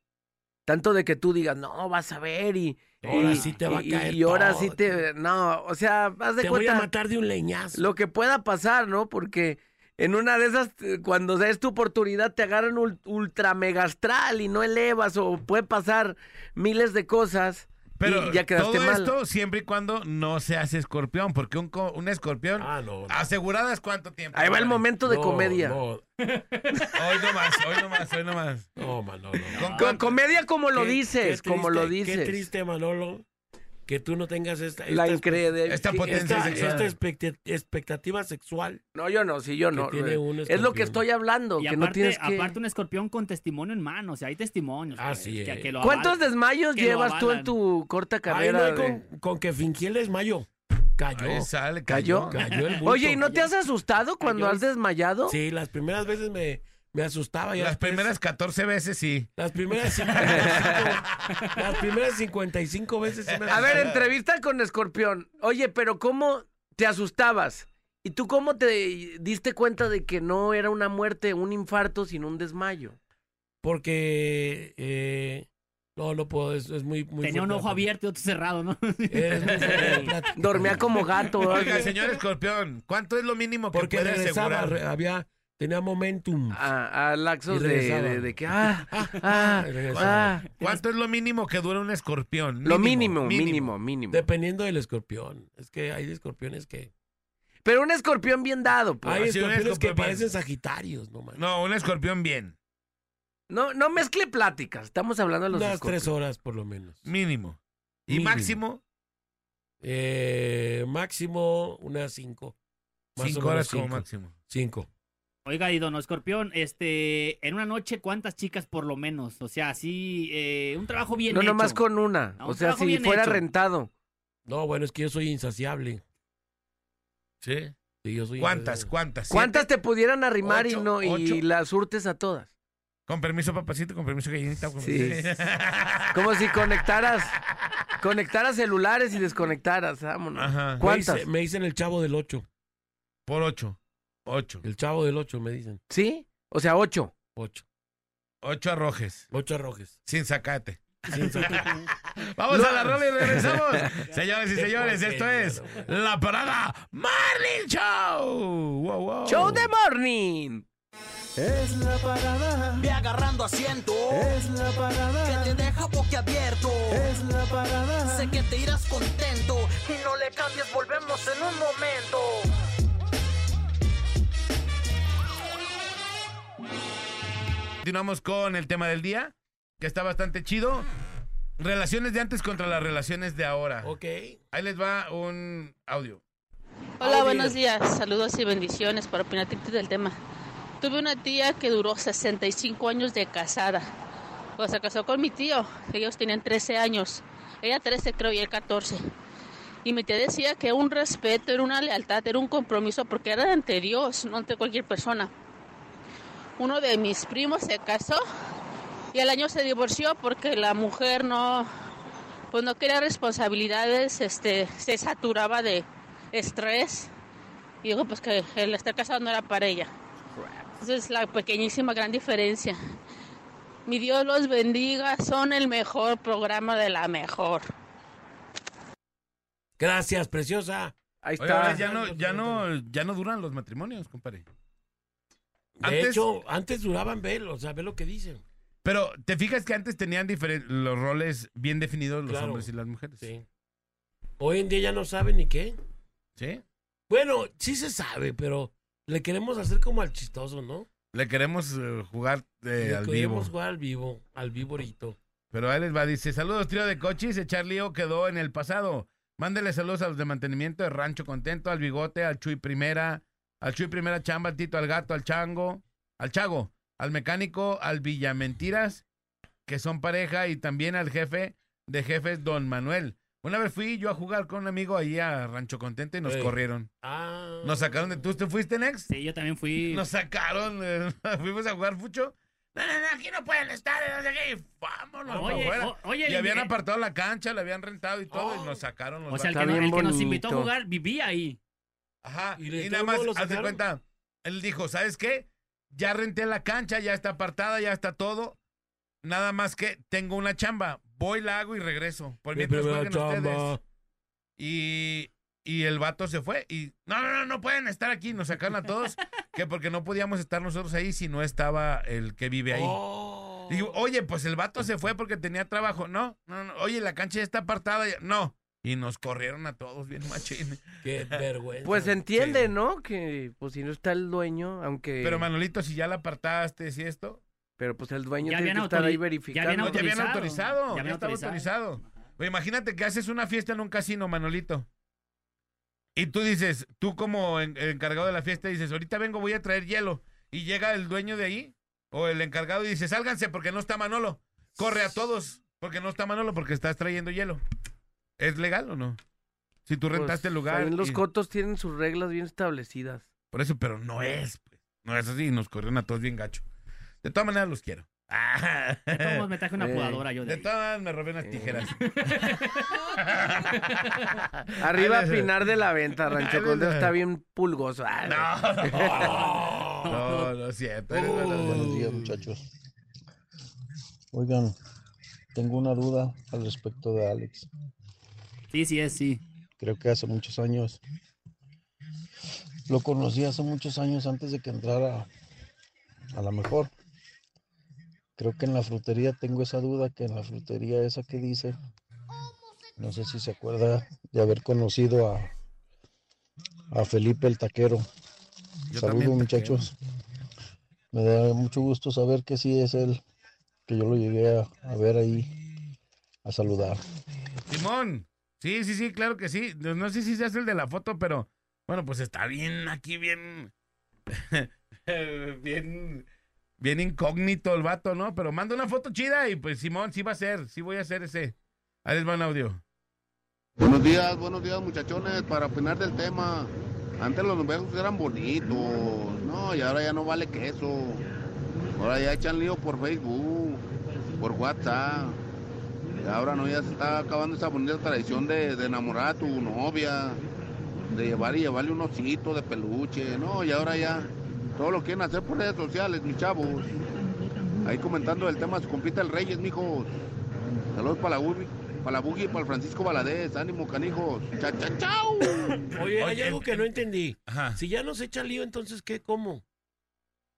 D: Tanto de que tú digas, no, vas a ver y.
F: Ahora sí te va a caer
D: Y ahora
F: todo,
D: sí te. No, o sea, haz de
F: Te voy
D: cuenta
F: a matar de un leñazo.
D: lo que pueda pasar, ¿no? Porque en una de esas, eh, cuando es tu oportunidad, te agarran ul- ultra mega astral y no elevas o puede pasar miles de cosas.
B: Pero
D: y ya quedaste
B: todo
D: mal.
B: esto siempre y cuando no seas escorpión, porque un, co- un escorpión
F: Ah, no. no.
B: aseguradas cuánto tiempo.
D: Ahí va el momento de
F: No,
D: comedia.
F: No,
B: Hoy no más, hoy no más, hoy no más.
F: no, Manolo. no.
B: Con-
D: comedia como lo
F: Qué-
D: dices,
F: qué
D: como lo
F: triste-
D: dices.
F: Qué triste, Manolo, que tú no tengas esta,
D: La
F: esta,
B: potencia
F: esta,
B: sexual.
F: esta expecta- expectativa sexual.
D: No, yo no, sí, yo no.
F: tiene
D: eh,
F: un
D: es lo que estoy hablando,
E: Y
D: que
E: aparte,
D: no tienes que...
E: aparte un escorpión con testimonio en mano, o sea, hay testimonios.
F: Así
E: que-
F: es.
E: que lo
D: ¿Cuántos
E: avalan.
D: desmayos llevas tú en tu corta
F: Ay,
D: carrera?
F: no, hay
D: de-
F: con, con que fingí el desmayo. Cayó.
B: Sale,
D: ¿Cayó?
B: cayó.
F: Cayó el bulto.
D: Oye, ¿y no te has asustado cuando
E: Cayó
D: has desmayado?
F: Sí, las primeras veces me, me asustaba. ya
B: Las primeras 14 veces sí.
F: Las primeras 55, las primeras 55 veces sí me
D: A ver, entrevista con Escorpión. Oye, pero ¿cómo te asustabas? ¿Y tú cómo te diste cuenta de que no era una muerte, un infarto, sino un desmayo?
F: Porque eh, no, no puedo, es, es muy, muy
E: Tenía un ojo abierto y otro cerrado, ¿no?
F: Es muy fuerte.
D: Dormía como gato.
B: Oiga, señor escorpión, ¿cuánto es lo mínimo que
F: Porque
B: puede asegurar?
F: re- había, tenía momentum.
D: A, a laxos de, de- de que, ah, ah,
F: regresaba.
D: ah.
B: ¿Cuánto es lo mínimo que dura un escorpión?
D: Lo mínimo, mínimo, mínimo.
F: Dependiendo del escorpión. Es que hay escorpiones que.
D: Pero un escorpión bien dado, pues.
F: Hay
B: sí, un
F: escorpiones que
B: bien.
F: parecen sagitarios, no man.
B: No, un escorpión bien.
D: No, no mezcle pláticas. Estamos hablando de los
F: Unas tres horas por lo menos.
B: Mínimo. ¿Y
F: Mínimo.
B: máximo?
F: Eh, máximo unas cinco. Más
B: Cinco horas como
F: cinco.
B: máximo.
F: Cinco.
E: Oiga, y don Escorpión, este, en una noche, ¿cuántas chicas por lo menos? O sea, así, eh, un trabajo bien
D: No,
E: hecho.
D: nomás con una.
E: No,
D: O
E: un
D: sea, si fuera
E: hecho.
D: rentado.
F: No, bueno, es que yo soy insaciable.
B: ¿Sí?
F: Sí, yo soy
B: ¿Cuántas?
F: insaciable.
B: ¿Cuántas?
D: ¿Cuántas te pudieran arrimar y no y
B: ocho.
D: las surtes a todas?
B: Con permiso, papacito, con permiso, gallinita. con-
D: Sí. Como si conectaras conectaras celulares y desconectaras, vámonos.
B: Ajá.
D: ¿Cuántas?
F: Me dicen el chavo del ocho.
B: Por ocho. Ocho.
F: El chavo del ocho me dicen.
D: ¿Sí? O sea, ocho.
F: Ocho.
B: Ocho arrojes.
F: Ocho arrojes.
B: Sin sacate.
F: Sin sacar.
B: Vamos a la rola y regresamos. Señores y señores, esto es La Parada Marlin Show. Wow, wow.
D: Show de morning.
A: Es la parada.
J: Ve agarrando asiento.
A: Es la parada.
J: Que te deja boquiabierto.
A: Es la parada.
J: Sé que te irás contento. Y no le cambies, volvemos en un momento.
B: Continuamos con el tema del día, que está bastante chido. Relaciones de antes contra las relaciones de ahora.
F: ok.
B: Ahí les va un audio.
K: Hola,
F: Audio.
K: buenos días. Saludos y bendiciones para opinar del tema. Tuve una tía que duró 65 años de casada. Pues se casó con mi tío. Ellos tenían 13 años. Ella 13 creo y él 14. Y mi tía decía que un respeto, era una lealtad, era un compromiso porque era ante Dios, no ante cualquier persona. Uno de mis primos se casó y al año se divorció porque la mujer no, pues no quería responsabilidades, este, se saturaba de estrés y dijo pues que el estar casado no era para ella. Esa es la pequeñísima gran diferencia. Mi Dios los bendiga, son el mejor programa de la mejor.
F: Gracias, preciosa.
D: Ahí
B: Oye,
D: está.
B: ahora ya no, ya no, ya no duran los matrimonios, compadre.
F: De
B: Antes-
F: hecho, antes duraban ver, o sea, ve lo que dicen.
B: Pero te fijas que antes tenían los roles bien definidos los
F: Claro.
B: hombres y las mujeres.
F: Sí. Hoy en día ya no saben ni qué.
B: ¿Sí?
F: Bueno, sí se sabe, pero le queremos hacer como al chistoso, ¿no?
B: Le queremos eh, jugar eh,
F: Le
B: al vivo.
F: queremos jugar al vivo, al vivorito.
B: Pero ahí les va, dice, saludos trío de cochis, echar lío quedó en el pasado. Mándele saludos a los de mantenimiento de Rancho Contento, al Bigote, al Chuy Primera, al Chuy Primera Chamba, al Tito, al Gato, al Chango, al Chago, al Mecánico, al Villamentiras, que son pareja, y también al jefe de jefes, Don Manuel. Una vez fui yo a jugar con un amigo ahí a Rancho Contento y nos corrieron.
F: Ah.
B: Nos sacaron de... ¿Tú te fuiste, Nex?
E: Sí, yo también fui.
B: Nos sacaron, eh, fuimos a jugar fucho. no, no, no, aquí no pueden estar, no sé qué, vámonos
E: Oye,
B: para
E: o- oye,
B: y habían apartado la cancha, la habían rentado y todo, y nos sacaron los
E: O sea, el que, el que nos invitó a jugar vivía ahí.
B: Ajá,
F: ¿Y
B: nada más, haz de cuenta, él dijo, ¿sabes qué? Ya renté la cancha, ya está apartada, ya está todo. Nada más que tengo una chamba. Voy, la hago y regreso. Por
F: Mi
B: mientras jueguen ustedes. Y, y el vato se fue. Y no, no, no, no pueden estar aquí. Nos sacaron a todos. que porque no podíamos estar nosotros ahí si no estaba el que vive ahí.
F: Oh.
B: Digo, oye, pues el vato se fue porque tenía trabajo. No, no, no. Oye, la cancha ya está apartada. No. Y nos corrieron a todos bien machín.
F: Qué vergüenza.
D: Pues se entiende,
B: Sí.
D: ¿no? Que pues si no está el dueño, aunque...
B: Pero Manolito, si ya la apartaste, si esto.
D: Pero pues el dueño
E: Ya
D: tiene que estar ahí
E: ya
D: verificando.
B: No, ya habían
E: autorizado. Ya
B: Ya, estaba
E: autorizado.
B: autorizado. Oye, imagínate que haces una fiesta en un casino, Manolito. Y tú dices, tú como en- encargado de la fiesta, dices, ahorita vengo, voy a traer hielo. Y llega el dueño de ahí, o el encargado, y dice, sálganse porque no está Manolo. Corre a todos, porque no está Manolo, porque estás trayendo hielo. ¿Es legal o no? Si tú
D: Pues,
B: rentaste el lugar.
D: los
B: y-
D: cotos tienen sus reglas bien establecidas.
B: Por eso, pero no es, pues. No es así, nos corrieron a todos bien gacho. De todas maneras los quiero.
E: De todos modos, me traje una
D: Eh,
E: podadora yo de
B: De
E: ahí.
B: todas maneras me robé unas tijeras.
D: Arriba
B: Ahí les-
D: Pinar de la Venta, Rancho Condeo
B: les-
D: está bien pulgoso. Ah,
B: No, no, no es cierto. eres
L: Buenos días, muchachos. Oigan, tengo una duda al respecto de Alex.
E: Sí, sí es, sí.
L: Creo que hace muchos años. Lo conocí hace muchos años antes de que entrara a la mejor. Creo que en la frutería tengo esa duda, que en la frutería esa que dice, no sé si se acuerda de haber conocido a, a Felipe el taquero.
B: Yo
L: Saludos muchachos. Me da mucho gusto saber que sí es él, que yo lo llegué a, a ver ahí, a saludar.
B: Simón. Sí, sí, sí, claro que sí. No sé si se hace el de la foto, pero bueno, pues está bien aquí, bien. bien. Bien incógnito el vato, ¿no? Pero manda una foto chida y pues Simón, sí va a ser, sí voy a hacer ese. Ahí les va un audio.
M: Buenos días, buenos días muchachones, para opinar del tema. Antes los viejos eran bonitos, no, y ahora ya no vale queso. Ahora ya echan lío por Facebook, por WhatsApp. Y ahora no, ya se está acabando esa bonita tradición de, de enamorar a tu novia, de llevar y llevarle un osito de peluche, no, y ahora ya todo lo quieren hacer por redes sociales, mis chavos. Ahí comentando el tema, su compita el Reyes, mijos. Saludos para la Urbi, para la Bugi y para el Francisco Valadez. Ánimo, canijos. Chao, chao, chao.
F: Oye, hay
B: Oye,
F: algo que no entendí.
B: Ajá.
F: Si ya no se echa lío, entonces, ¿qué? ¿Cómo?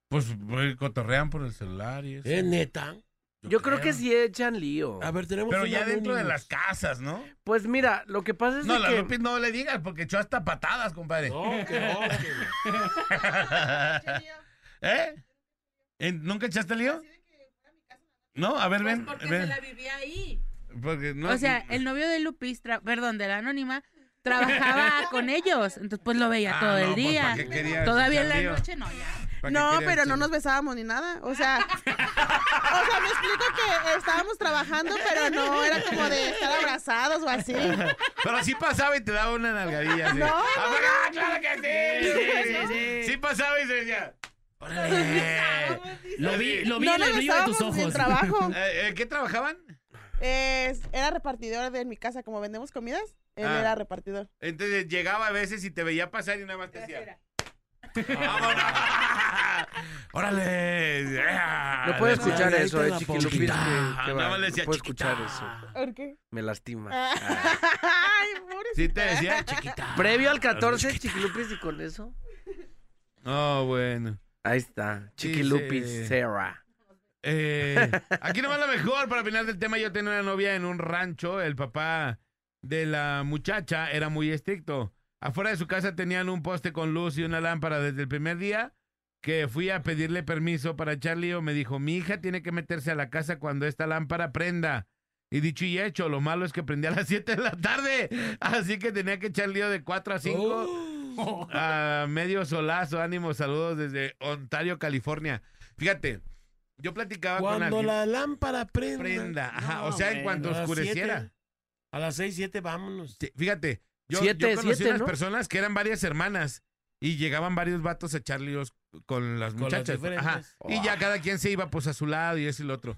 B: Pues pues, cotorrean por el celular y eso.
F: ¿Es neta?
D: Yo creo que sí echan lío.
F: A ver, tenemos
B: Pero
F: un
B: ya dentro de las casas, ¿no?
D: Pues mira, lo que pasa es
B: No,
D: de
B: la
D: que...
B: Lupis no le digas porque echó hasta patadas, compadre.
F: No, que no,
B: ¿Eh? ¿Eh? ¿Nunca echaste lío? No, a ver, ven.
N: Porque
B: ven.
N: se la vivía ahí.
B: Porque no,
N: o sea, el novio de Lupis, tra- perdón, de la anónima, trabajaba con ellos. Entonces, pues lo veía
B: Ah,
N: todo
B: no,
N: el
B: pues,
N: día.
B: ¿para qué querías
N: Todavía en
B: echar
N: la
B: lío?
N: noche no, ya.
B: ¿Para qué
O: No, pero no nos besábamos ni nada. O sea, o sea, me explico que estábamos trabajando, pero no era como de estar abrazados o así.
B: Pero sí pasaba y te daba una nalgadilla.
O: No,
B: ¡Ah,
O: no, no.
B: claro que sí!
E: Sí, sí, sí.
B: Sí pasaba y se decía. ¡Órale!
E: Lo vi, lo vi
O: No
E: en el
O: nos
E: brillo de tus ojos.
O: trabajo.
B: Eh, eh, ¿Qué trabajaban?
O: Es- era repartidor de mi casa, como vendemos comidas, él
B: Ah.
O: era repartidor.
B: Entonces llegaba a veces y te veía pasar y nada más te decía. ¡Vámonos! ¡Órale!
D: No puedo escuchar eso,
B: "Ahí
D: eh,
B: está la
D: chiquilupis, que,
B: pompita".
D: que
B: Nada
D: va,
B: más le
D: no puedo escuchar eso.
O: ¿Por qué?
D: Me lastima.
O: Ay,
B: Sí te decía chiquita.
D: Previo al 14, chiquilupis, y con eso.
B: Oh, bueno.
D: Ahí está,
B: Sí,
D: chiquilupis,
B: sí.
D: Sarah.
B: Eh, aquí nomás lo mejor para opinar del tema. Yo tenía una novia en un rancho. El papá de la muchacha era muy estricto. Afuera de su casa tenían un poste con luz y una lámpara desde el primer día que fui a pedirle permiso para echar lío. Me dijo, mi hija tiene que meterse a la casa cuando esta lámpara prenda. Y dicho y hecho, lo malo es que prendía a las 7 de la tarde. Así que tenía que echar lío de 4 a 5.
F: Oh.
B: a medio solazo, ánimo, saludos desde Ontario, California. Fíjate, yo platicaba con
F: Cuando la lámpara prenda.
B: Prenda, ajá,
E: No,
B: o sea, en cuanto
F: a
B: oscureciera.
F: siete. A las 6, 7, vámonos.
B: Fíjate, yo,
D: Siete,
B: yo conocí
D: siete,
B: unas
D: ¿no?
B: personas que eran varias hermanas y llegaban varios vatos a echar líos con las
F: Con las
B: muchachas.
F: diferentes.
B: Ajá. Y ya cada quien se iba pues a su lado y eso y lo otro.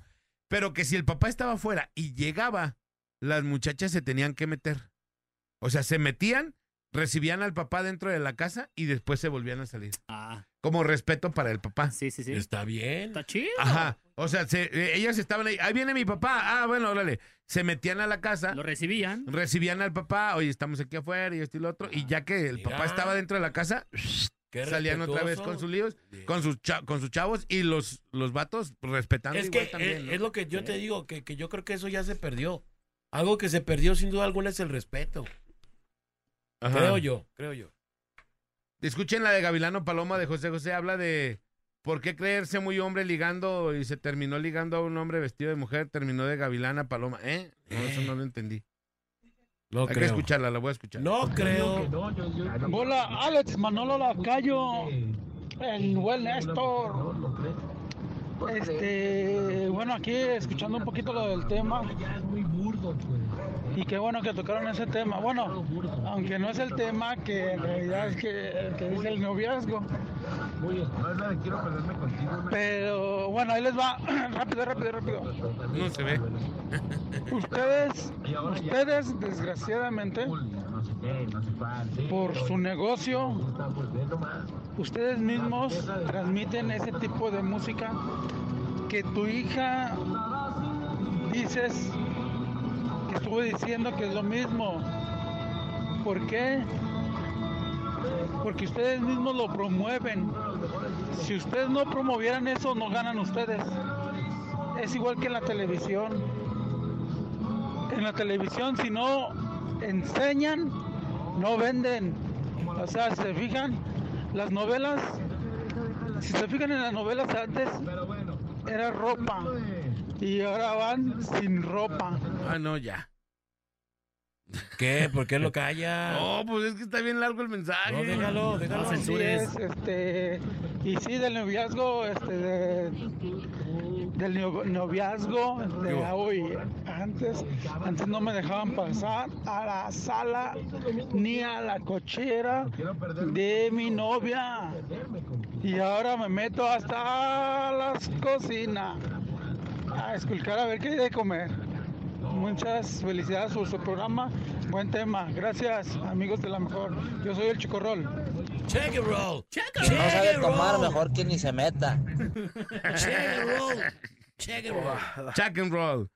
B: Pero que si el papá estaba afuera y llegaba, las muchachas se tenían que meter. O sea, se metían, recibían al papá dentro de la casa y después se volvían a salir.
E: Ah,
B: Como respeto para el papá.
E: sí, sí, sí.
F: Está bien.
E: Está chido.
B: Ajá. O sea, se- eh, ellas estaban ahí. Ahí viene mi papá. Ah, bueno, órale. Se metían a la casa.
E: Lo recibían.
B: Recibían al papá. Oye, estamos aquí afuera y esto y lo otro. Y ya que el
F: Mira.
B: papá estaba dentro de la casa,
F: Qué
B: salían otra vez con sus líos, con sus, con sus chavos y los, los vatos respetando
F: Es
B: igual
F: que
B: también.
F: es,
B: ¿no?
F: es lo que yo te digo, que, que yo creo que eso ya se perdió. Algo que se perdió sin duda alguna es el respeto.
B: Ajá.
F: Creo yo, creo yo.
B: Escuchen la de Gavilano Paloma de José José. Habla de por qué creerse muy hombre ligando y se terminó ligando a un hombre vestido de mujer. Terminó de Gavilana Paloma. ¿Eh? No, eso no lo entendí.
F: No
B: Hay que
F: creo.
B: escucharla, la voy a escuchar.
F: No creo.
P: Hola, Alex Manolo Lacayo, el buen Néstor. Este, bueno, aquí escuchando un poquito lo del tema. Y qué bueno que tocaron ese tema. Bueno, aunque no es el tema, que en realidad es que, que es el noviazgo. Pero bueno, ahí les va. rápido, rápido, rápido.
B: No se ve.
P: Ustedes, ustedes desgraciadamente, por su negocio, ustedes mismos transmiten ese tipo de música que tu hija dices que estuvo diciendo que es lo mismo. ¿Por qué? Porque ustedes mismos lo promueven. Si ustedes no promovieran eso, no ganan ustedes. Es igual que en la televisión en la televisión si no enseñan, no venden. O sea, si se fijan, las novelas, si se fijan en las novelas antes, era ropa. Y ahora van sin ropa.
B: Ah, no, ya.
F: ¿Qué? ¿Por qué lo calla?
B: No, pues es que está bien largo el mensaje.
F: No, déjalo, déjalo.
P: Así es, este, y sí, del noviazgo, este, de- del no- noviazgo de hoy. Antes, antes no me dejaban pasar a la sala ni a la cochera de mi novia. Y ahora me meto hasta las cocinas a esculcar a ver qué hay de comer. Muchas felicidades por su programa. Buen tema. Gracias, amigos de la mejor. Yo soy el Chico Roll.
F: Check it roll.
Q: Si no sabe tomar, mejor que ni se meta.
F: Check it roll. Check it roll.
B: Chuck and roll.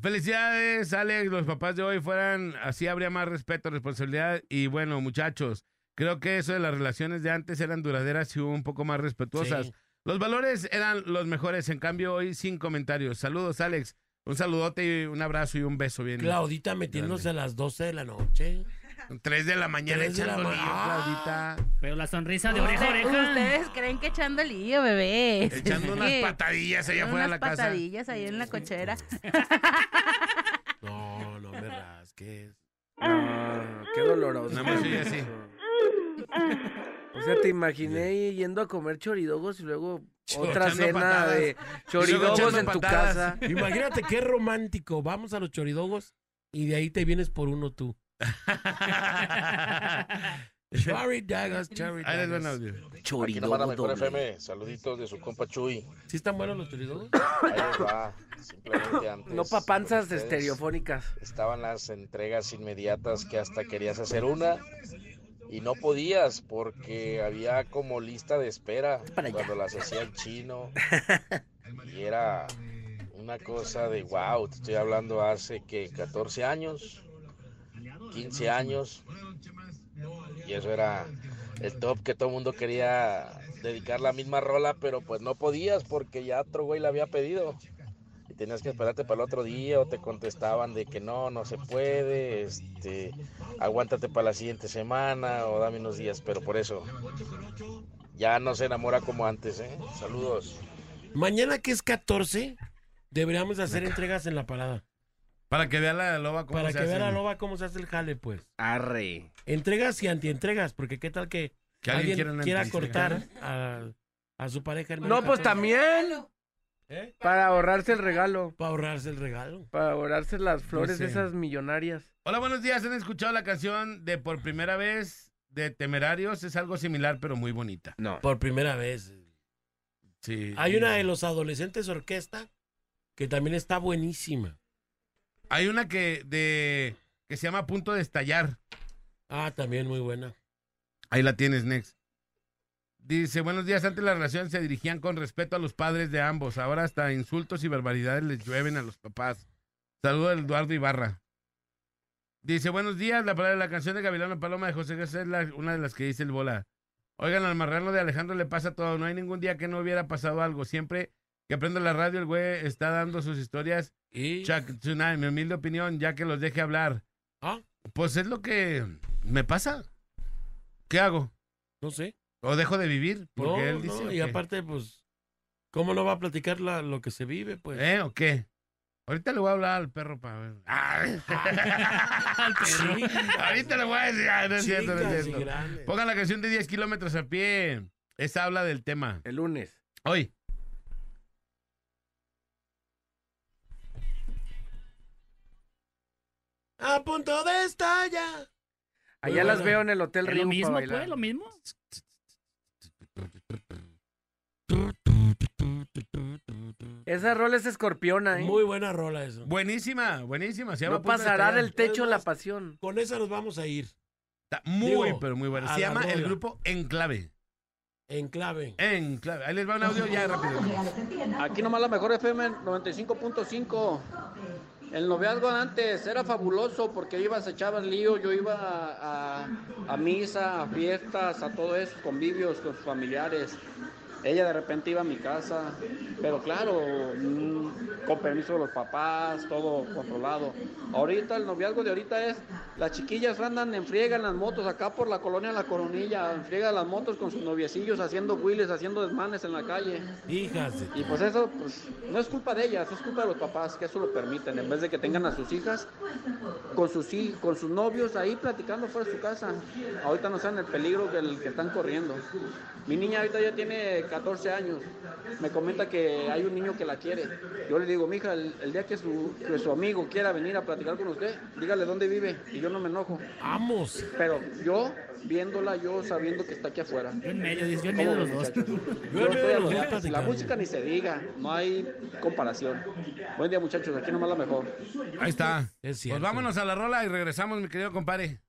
B: Felicidades, Alex. Los papás de hoy fueran, así habría más respeto, responsabilidad. Y bueno, muchachos, creo que eso de las relaciones de antes eran duraderas y un poco más respetuosas.
F: Sí.
B: Los valores eran los mejores, en cambio hoy sin comentarios. Saludos, Alex. Un saludote y un abrazo y un beso bien.
F: Claudita metiéndose a las 12 de la noche.
B: Tres de la mañana
F: Tres la
B: echando
F: ma-
B: lío, Claudita.
E: Pero la sonrisa de oreja a oreja.
N: Ustedes creen que echando lío, bebés.
B: Echando unas patadillas allá afuera de la
N: Unas
B: casa.
N: patadillas ahí en la cochera.
F: No, no me rasques.
D: No, qué doloroso.
B: Nada más oye así.
D: O sea, te imaginé yendo a comer choridogos y luego otra cena
F: patadas.
D: de choridogos en tu
F: patadas.
D: casa.
F: Imagínate qué romántico. Vamos a los choridogos y de ahí te vienes por uno tú. Cherry daggers, cherry
B: audio.
R: Aquí nomás la mejor FM, saluditos de su compa Chuy.
F: ¿Sí están buenos los choridogos?
R: Ahí va. Simplemente antes.
D: No papanzas
R: ustedes
D: estereofónicas.
R: Estaban las entregas inmediatas que hasta querías hacer una y no podías porque había como lista de espera cuando las hacía el chino. Y era una cosa de wow, te estoy hablando hace que 14 años, 15 años. Y eso era el top que todo el mundo quería dedicar la misma rola, pero pues no podías porque ya otro güey la había pedido. Y tenías que esperarte para el otro día o te contestaban de que no, no se puede, este, aguántate para la siguiente semana o dame unos días, pero por eso ya no se enamora como antes, ¿eh? Saludos.
F: Mañana que es 14, deberíamos hacer entregas en la parada.
B: Para que vea la loba cómo
F: Para
B: se
F: que vea la loba cómo se hace el jale, pues.
D: Arre.
F: Entregas y antientregas, porque qué tal que,
B: Que alguien quiera
F: alguien cortar a, a su pareja. el
D: No, pues
F: 14.
D: también.
F: ¿Eh?
D: Para ahorrarse el regalo.
F: Para ahorrarse el regalo.
D: Para ahorrarse las flores
B: sé.
D: esas millonarias.
B: Hola, buenos días. ¿Han escuchado la canción de Por Primera Vez de Temerarios es algo similar, pero muy bonita.
D: No.
F: Por primera vez.
B: Sí.
F: Hay una de los adolescentes orquesta que también está buenísima.
B: Hay una que de que se llama A Punto de Estallar.
F: Ah, también muy buena.
B: Ahí la tienes, Next. Dice, buenos días, antes las relaciones se dirigían con respeto a los padres de ambos, ahora hasta insultos y barbaridades les llueven a los papás. Saludo del Eduardo Ibarra. Dice, buenos días, la palabra de la canción de Gavilano Paloma de José García es la- una de las que dice el bola. Oigan, al marrano de Alejandro le pasa todo, no hay ningún día que no hubiera pasado algo, siempre que prende la radio el güey está dando sus historias.
F: Y
B: Chuck Tsunami, mi humilde opinión, ya que los deje hablar.
F: Ah.
B: Pues es lo que me pasa. ¿Qué hago?
F: no sé.
B: ¿O dejo de vivir? Porque
F: No,
B: él dice.
F: no,
B: ¿o
F: y aparte, pues, ¿cómo no va a platicar la- lo que se vive? Pues.
B: ¿Eh? ¿O qué? Ahorita le voy a hablar al perro para ver. Ay.
E: Al perro.
B: Ahorita le voy a decir. Ay, no es cierto, no es cierto. Pongan la canción de 10 kilómetros a pie. Esa habla del tema.
D: El lunes.
B: Hoy.
F: A punto de estallar.
D: Allá
F: Muy
D: las
F: buena.
D: veo en el Hotel
E: ¿Es
D: Río
E: lo mismo, pues? ¿Lo mismo?
D: Esa rola es escorpiona, ¿eh?
F: Muy buena rola eso.
B: Buenísima, buenísima. Se llama
D: no
B: Punto de
D: pasará
B: Estallar.
D: del techo la pasión.
F: Con esa nos vamos a ir.
B: Está muy,
F: Digo,
B: pero muy buena.
F: a
B: Se
F: la
B: llama el
F: rola.
B: grupo Enclave.
F: En clave.
B: Enclave. Ahí les va un audio ya rápido.
S: Aquí nomás la mejor FM 95.5. El noviazgo antes era fabuloso porque ibas, echabas lío, yo iba a, a- a misa, a fiestas, a todo eso, convivios con sus familiares. Ella de repente iba a mi casa, pero claro, mm, con permiso de los papás, todo controlado. Ahorita el noviazgo de ahorita es, las chiquillas andan en friega en las motos acá por la colonia La Coronilla, en friega las motos con sus noviecillos haciendo wheelies, haciendo desmanes en la calle.
F: Hijas de-
S: Y pues eso, pues, no es culpa de ellas, es culpa de los papás que eso lo permiten. En vez de que tengan a sus hijas con sus, con sus novios ahí platicando fuera de su casa. Ahorita no saben el peligro que, el que están corriendo. Mi niña ahorita ya tiene 14 años. Me comenta que hay un niño que la quiere. Yo le digo, mija, el, el día que su, que su amigo quiera venir a platicar con usted, dígale dónde vive y yo no me enojo.
F: Vamos.
S: Pero yo, viéndola, yo sabiendo que está aquí afuera.
E: Yo en medio, yo en medio de los
S: ¿Cómo,
E: dos.
F: Yo en
S: Yo
F: medio
S: estoy
F: de
S: a
F: los dos.
S: La música ni se diga, no hay comparación. Buen día muchachos, aquí nomás la mejor.
B: Ahí está.
F: Es cierto.
B: Pues vámonos a la rola y regresamos, mi querido compadre.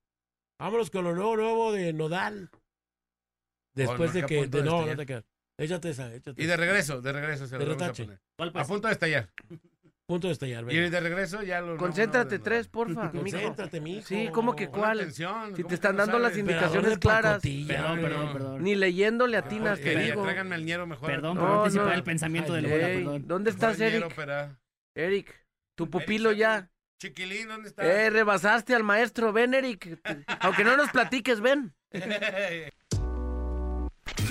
F: Vámonos con lo nuevo, nuevo de Nodal. Después
B: Oh,
F: de
B: no, que
F: de- no,
B: estallar.
F: no te quedas. Échate esa, échate
B: Y de regreso, de regreso se
F: De
B: lo vamos a
F: retache.
B: poner.
E: ¿Cuál, pues?
B: A punto de estallar.
F: Punto de estallar,
B: Y
F: venga.
B: de regreso ya lo...
D: Concéntrate tres, porfa, mijo.
F: Concéntrate, mijo.
D: Sí, ¿cómo que cuál?
B: atención,
D: Si
B: ¿cómo
D: te están
B: no
D: dando las indicaciones claras.
E: Perdón, perdón, perdón.
D: Ni leyéndole atinas, te digo.
B: Tráiganme al ñero mejor.
E: Perdón
D: No,
E: por anticipar
D: no.
E: el pensamiento del
F: Ay,
E: bola,
D: Ey,
E: perdón.
D: ¿Dónde estás, Eric? Eric, tu pupilo ya.
B: Chiquilín, ¿dónde está?
D: Eh, rebasaste al maestro. Ven, Eric. Aunque no nos platiques, ven.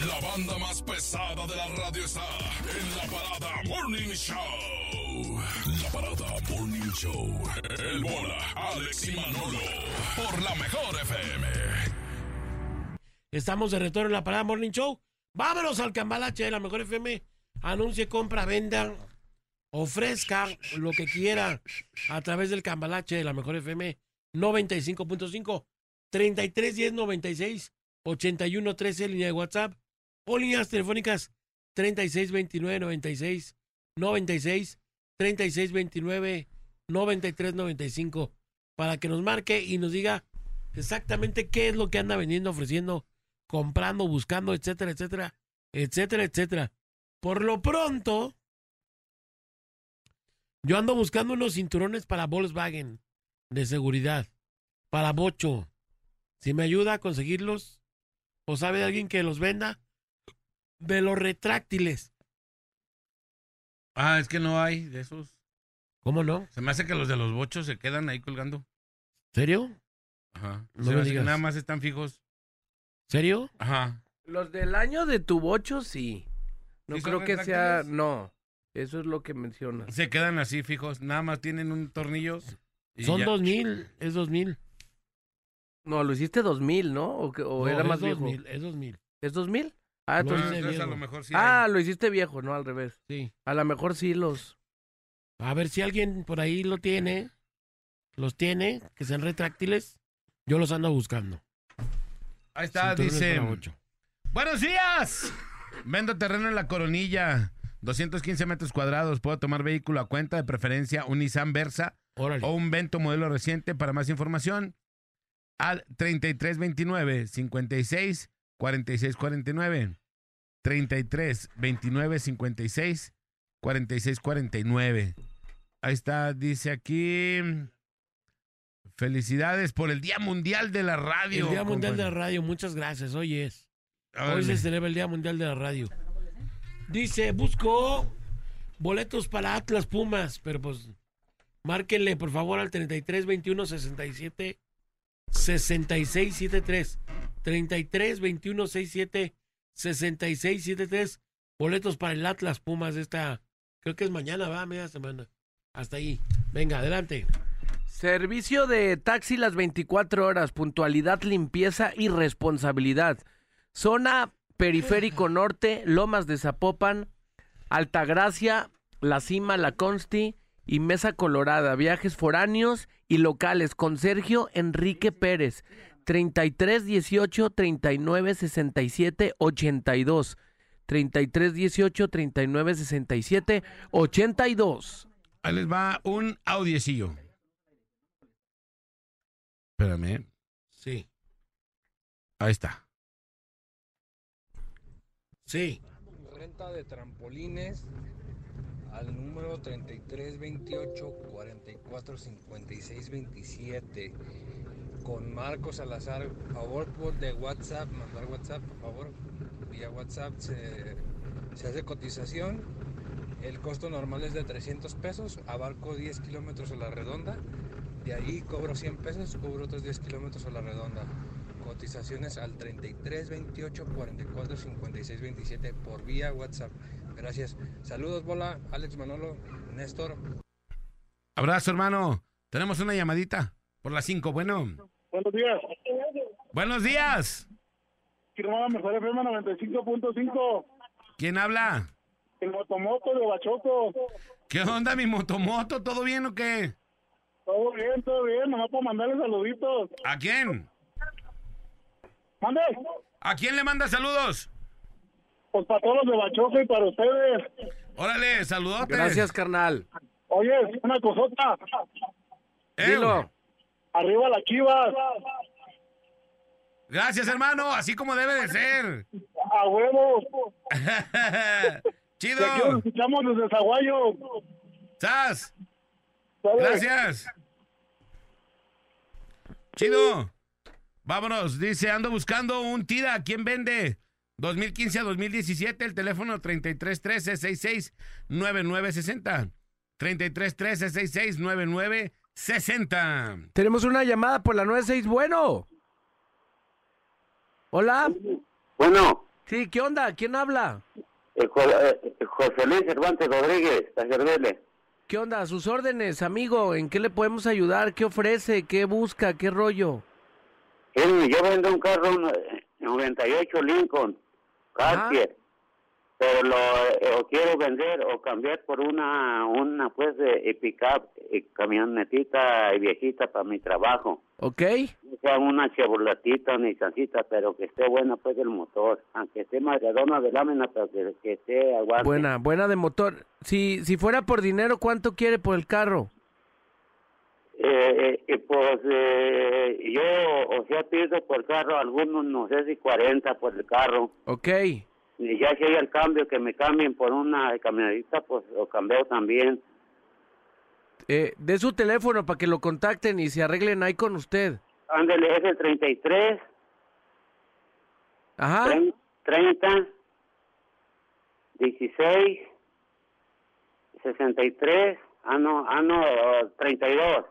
H: La banda más pesada de la radio está en la parada Morning Show. La parada Morning Show. El bola, Alex y Manolo. Por la mejor FM.
F: Estamos de retorno en la parada Morning Show. Vámonos al cambalache de la mejor FM. Anuncie, compra, venda, ofrezca lo que quiera a través del cambalache de la mejor FM 95.5 33 10 96 81 13 línea de WhatsApp o líneas telefónicas 36 29 96 96 36 29 93 95 para que nos marque y nos diga exactamente qué es lo que anda vendiendo, ofreciendo, comprando, buscando, etcétera, etcétera, etcétera, etcétera. Por lo pronto, yo ando buscando unos cinturones para Volkswagen de seguridad, para Bocho. Si me ayuda a conseguirlos, o sabe de alguien que los venda, de los retráctiles.
B: Ah, es que no hay de esos.
F: ¿Cómo no?
B: Se me hace que los de los bochos se quedan ahí colgando.
F: ¿Serio?
B: Ajá.
F: No
B: Se
F: me
B: me hace que nada más están fijos.
F: ¿Serio?
B: Ajá.
D: Los del año de tu bocho, sí. No
B: ¿Sí son
D: creo que sea. No. Eso es lo que mencionas.
B: Se quedan así fijos. Nada más tienen un tornillo. y
F: Son
B: ya.
F: dos mil, es dos mil.
D: No, lo hiciste 2000, ¿no? ¿O, que- o
F: No,
D: era
F: es
D: más viejo?
F: 2000, es 2000.
D: ¿Es 2000? Ah,
F: Lo
D: entonces.
B: a
F: viejo.
B: lo mejor sí
D: ah,
B: hay.
D: lo hiciste viejo, no al revés.
F: Sí.
D: A lo mejor sí los.
F: A ver si alguien por ahí lo tiene, los tiene, que sean retráctiles, yo los ando buscando.
B: Ahí está, dice. Buenos días. Vendo terreno en la Coronilla. 215 metros cuadrados. Puedo tomar vehículo a cuenta, de preferencia un Nissan Versa o un Vento modelo reciente. Para más información, al 3329 56 46 49. 33 29 56 46 49. Ahí está, dice aquí. Felicidades por el Día Mundial de la Radio.
F: El Día Mundial de la. Radio, muchas gracias. Hoy es. Hoy se celebra el Día Mundial de la Radio. Dice, busco boletos para Atlas Pumas, pero pues márquenle por favor al 33 21 67 66 73. 33 21 67 66 73. Boletos para el Atlas Pumas esta, creo que es mañana, va, media semana. Hasta ahí. Venga, adelante.
D: Servicio de taxi las 24 horas, puntualidad, limpieza y responsabilidad. Zona Periférico Norte, Lomas de Zapopan, Altagracia, La Cima, La Consti y Mesa Colorada. Viajes foráneos y locales con Sergio Enrique Pérez. 33 18 39 67 82. 33 18 39 67 82.
B: Ahí les va un audiecillo. Espérame.
F: Sí.
B: Ahí está.
F: Sí.
T: Renta de trampolines al número 3328 44 56 27 con Marco Salazar. Favor por de WhatsApp, mandar WhatsApp, por favor. Vía WhatsApp se, hace cotización. El costo normal es de 300 pesos. Abarco 10 kilómetros a la redonda. De ahí cobro 100 pesos, cubro otros 10 kilómetros a la redonda. Cotizaciones al 33 28 44 56 27 por vía WhatsApp. Gracias. Saludos, Bola, Alex Manolo, Néstor.
B: Abrazo, hermano. Tenemos una llamadita por las 5. Bueno.
I: Buenos días.
B: Buenos días.
I: Firmada Mejor FM 95.5.
B: ¿Quién habla?
I: El motomoto de Bachoco.
B: ¿Qué onda, mi motomoto? ¿Todo bien o qué?
I: Todo bien, todo bien. Nomás para mandarle saluditos.
B: ¿A quién?
I: ¿Mande?
B: ¿A quién le manda saludos?
I: Pues para todos los de Bachoco y para ustedes.
B: Órale, saludotes.
D: Gracias, carnal.
I: Oye, una cosota.
D: Dilo.
I: Arriba la chivas.
B: Gracias, hermano. Así como debe de ser.
I: A huevos.
B: Chido.
I: Aquí nos escuchamos desde Zaguayo.
B: ¡Sas!
I: Sale.
B: Gracias. Chido. Vámonos. Dice, ando buscando un tira. ¿Quién vende? 2015 a 2017, el teléfono 3313-669960. 3313-669960.
D: Tenemos una llamada por la 96. Bueno. Hola.
U: Bueno,
D: Sí, ¿qué onda? ¿Quién habla?
U: eh, eh, José Luis Cervantes Rodríguez, Tajervele.
D: ¿Qué onda? A sus órdenes, amigo. ¿En qué le podemos ayudar? ¿Qué ofrece? ¿Qué busca? ¿Qué rollo?
U: Yo vendo un carro un, eh, 98 Lincoln, Cartier, pero lo eh, o quiero vender o cambiar por una, una pues, de pickup, camionetita viejita para mi trabajo.
D: ¿Ok?
U: O sea, una Chevroletita, una Nissancita, pero que esté buena pues el motor, aunque esté madreadona de lámina, pero que, que esté aguante.
D: Buena, buena de motor. Si, si fuera por dinero, ¿cuánto quiere por el carro?
U: Eh, eh, pues eh, yo, o sea, pido por carro algunos, no sé si 40 por el carro.
D: Ok.
U: Y ya si hay el cambio, que me cambien por una camionetita, pues lo cambio también.
D: Eh, de su teléfono para que lo contacten y se arreglen ahí con usted.
U: Ándele, es el 33,
D: Ajá.
U: 30, 16, 63, ah no, ah no, 32,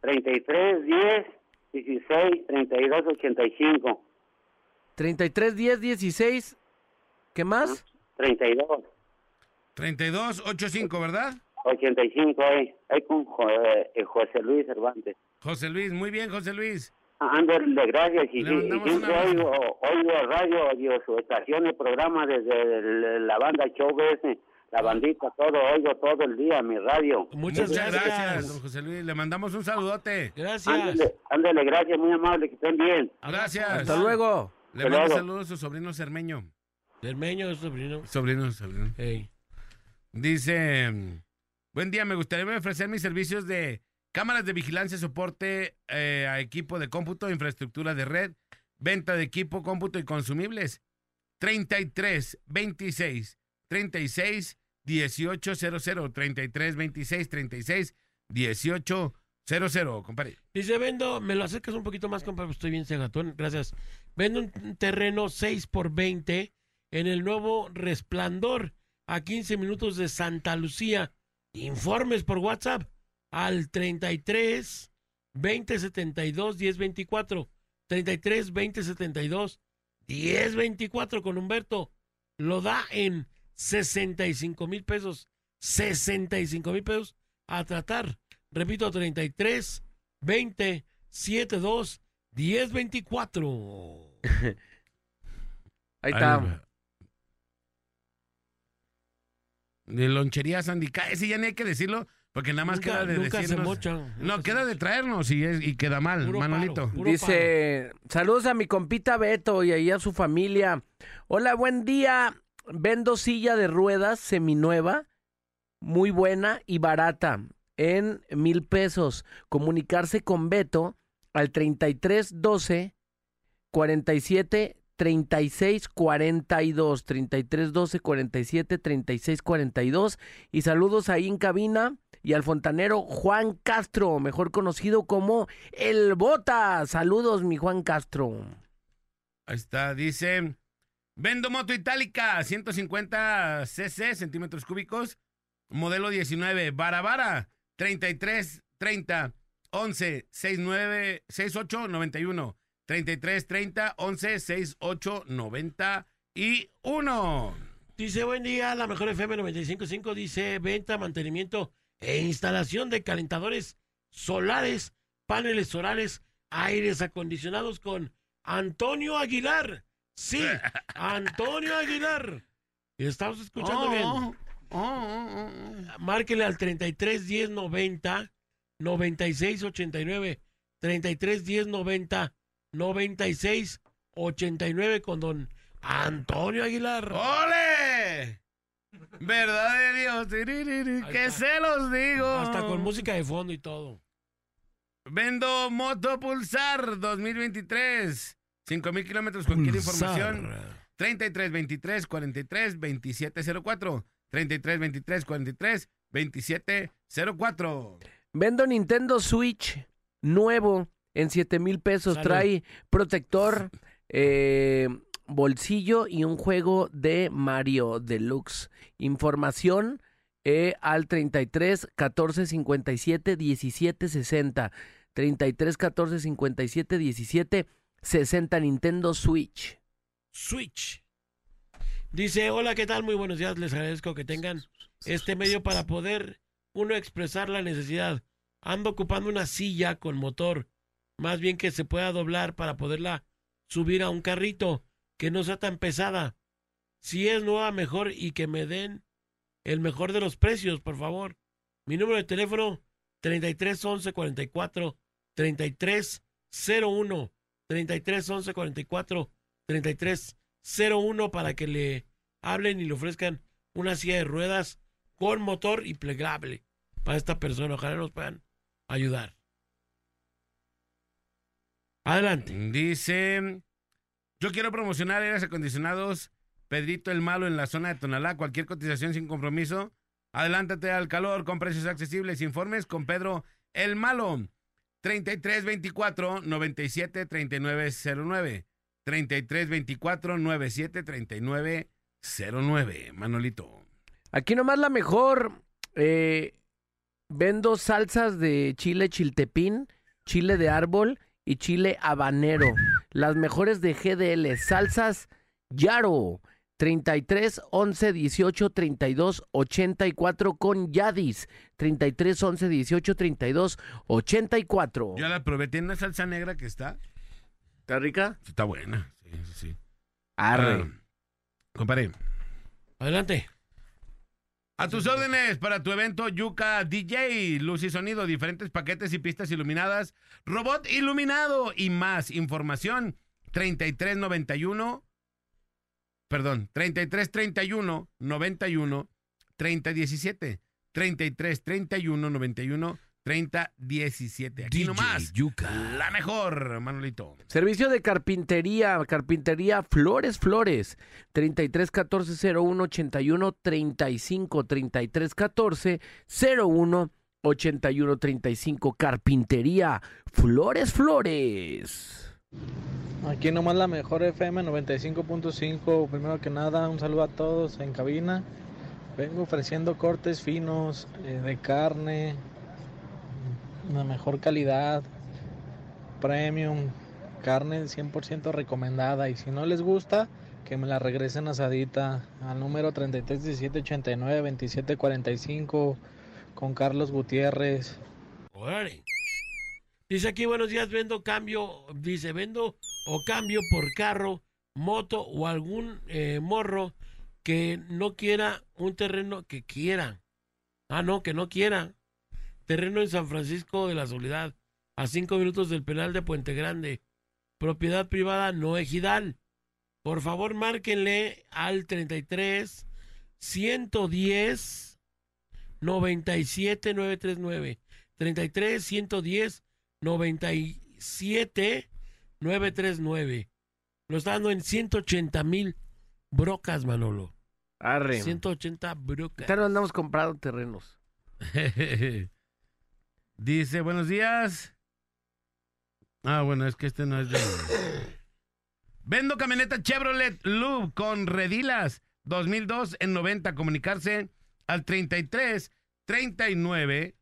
U: 33, 10, 16, 32, 85,
D: 33 10 16. ¿Qué más?
U: 32.
B: 3285, ¿verdad?
U: 85 ahí, ahí con eh, José Luis Cervantes.
B: José Luis, muy bien, José Luis.
U: Ándale, gracias. Y, siempre
B: un abrazo.
U: oigo, oigo radio, oigo su estación y programa desde el- la banda Show ese, la bandita, todo, oigo todo el día mi radio.
B: Muchas gracias, don José Luis. Le mandamos un saludote.
F: Gracias.
U: Ándale, ándale, gracias, muy amable, que estén bien.
B: Gracias.
D: Hasta luego.
B: Le
F: Hasta
B: mando
F: luego.
B: saludos a su sobrino Cermeño.
F: Cermeño es sobrino.
B: Sobrino, sobrino. Dice, mm, buen día, me gustaría ofrecer mis servicios de cámaras de vigilancia, soporte eh, a equipo de cómputo, infraestructura de red, venta de equipo, cómputo y consumibles. 33 26 36 18 00 33 26 36 18 00, compadre.
F: Dice, vendo, me lo acercas un poquito más, compadre, estoy bien cegatón, gracias. Vendo un terreno 6 por 20 en el nuevo Resplandor, a 15 minutos de Santa Lucía. Informes por WhatsApp al 33 20 72 10 24. 33 20 72 10 24 con Humberto. Lo da en 65 mil pesos. 65 mil pesos a tratar. Repito, 33 20 72 10 24.
D: Ahí está.
B: De lonchería Sandica, ese ya ni hay que decirlo, porque nada más
F: Nunca-
B: queda de
F: nunca se
B: decirnos.
F: mochan,
B: no, queda de traernos y, es- y queda mal, Manolito.
D: Dice, saludos a mi compita Beto y ahí a su familia. Hola, buen día. Vendo silla de ruedas seminueva, muy buena y barata, en mil pesos. Comunicarse con Beto al 3312 47 36 42 33 12 47 36 42 y saludos ahí en cabina y al fontanero Juan Castro, mejor conocido como El Bota. Saludos, mi Juan Castro.
B: Ahí está, dice, vendo moto itálica, 150 cc, centímetros cúbicos, modelo 19, Barabara, 33 30 11 69 68 91, 33 30 11 68 91.
F: Dice, buen día, la mejor FM 955 dice, venta, mantenimiento e instalación de calentadores solares, paneles solares, aires acondicionados con Antonio Aguilar. Sí, Antonio Aguilar. Estamos escuchando
B: Oh,
F: bien. Márquele al 33 10 90 96 89 33 10 90 96 89 con don Antonio Aguilar.
B: ¡Ole! Verdad de Dios, que se los digo.
F: Hasta con música de fondo y todo.
B: Vendo Moto Pulsar 2023. 5000 kilómetros. Cualquier
F: Pulsar.
B: información. 33 23 43 27 04. 33 23 43 27 04.
D: Vendo Nintendo Switch nuevo en 7 mil pesos.
B: Salud.
D: Trae protector, eh, bolsillo y un juego de Mario Deluxe. Información eh, al 33 14 57 17 60. 33 14 57 17 60 Nintendo Switch.
F: Switch. Dice, hola, ¿qué tal? Muy buenos días. Les agradezco que tengan este medio para poder uno expresar la necesidad. Ando ocupando una silla con motor, más bien que se pueda doblar para poderla subir a un carrito, que no sea tan pesada. Si es nueva, mejor y que me den el mejor de los precios, por favor. Mi número de teléfono 33 11 44 33 01 33 11 44 33 01 para que le hablen y le ofrezcan una silla de ruedas con motor y plegable para esta persona. Ojalá nos puedan ayudar. Adelante.
B: Dice, yo quiero promocionar aires acondicionados Pedrito el Malo en la zona de Tonalá. Cualquier cotización sin compromiso. Adelántate al calor con precios accesibles. Informes con Pedro el Malo. 3324 97 3909. 3324 97 3909. Manolito.
D: Aquí nomás la mejor. eh, vendo salsas de chile chiltepín, chile de árbol y chile habanero. Las mejores de GDL. Salsas Yaro. 33 11 18 32 84 con Yadis. 33 11 18 32 84.
B: Yo la probé. Tiene una salsa negra que está.
D: ¿Está rica?
B: Está buena. Sí, sí, sí.
D: Arre.
B: Ah, compadre.
F: Adelante.
B: A tus órdenes para tu evento Yuca DJ, luz y sonido, diferentes paquetes y pistas iluminadas, robot iluminado y más información. 33 91 perdón, 33 31 91 30 17. 33 31 91 30 17. Aquí nomás. La mejor, Manolito.
D: Servicio de carpintería, carpintería Flores Flores, 33 14 01 81 35 33 14 01 81 35 Carpintería Flores Flores.
V: Aquí nomás la mejor FM 95.5. Primero que nada, un saludo a todos en cabina. Vengo ofreciendo cortes finos eh, de carne, la mejor calidad, premium, carne 100% recomendada. Y si no les gusta, que me la regresen asadita al número 33 17 89 27 45 con Carlos Gutiérrez.
F: Dice aquí, buenos días, vendo cambio, dice, vendo o cambio por carro, moto o algún eh, morro que no quiera un terreno que quiera. Ah, no, que no quiera. Terreno en San Francisco de la Soledad, a cinco minutos del penal de Puente Grande. Propiedad privada no ejidal. Por favor, márquenle al 33 110 97 939. 33 110 97 939. Lo está dando en 180 mil brocas, Manolo.
D: Arre.
F: 180 brocas.
D: Ya no andamos comprando terrenos.
B: Dice, buenos días. Ah, bueno, es que este no es de... Vendo camioneta Chevrolet Loop con redilas 2002 en 90. Comunicarse al 33 39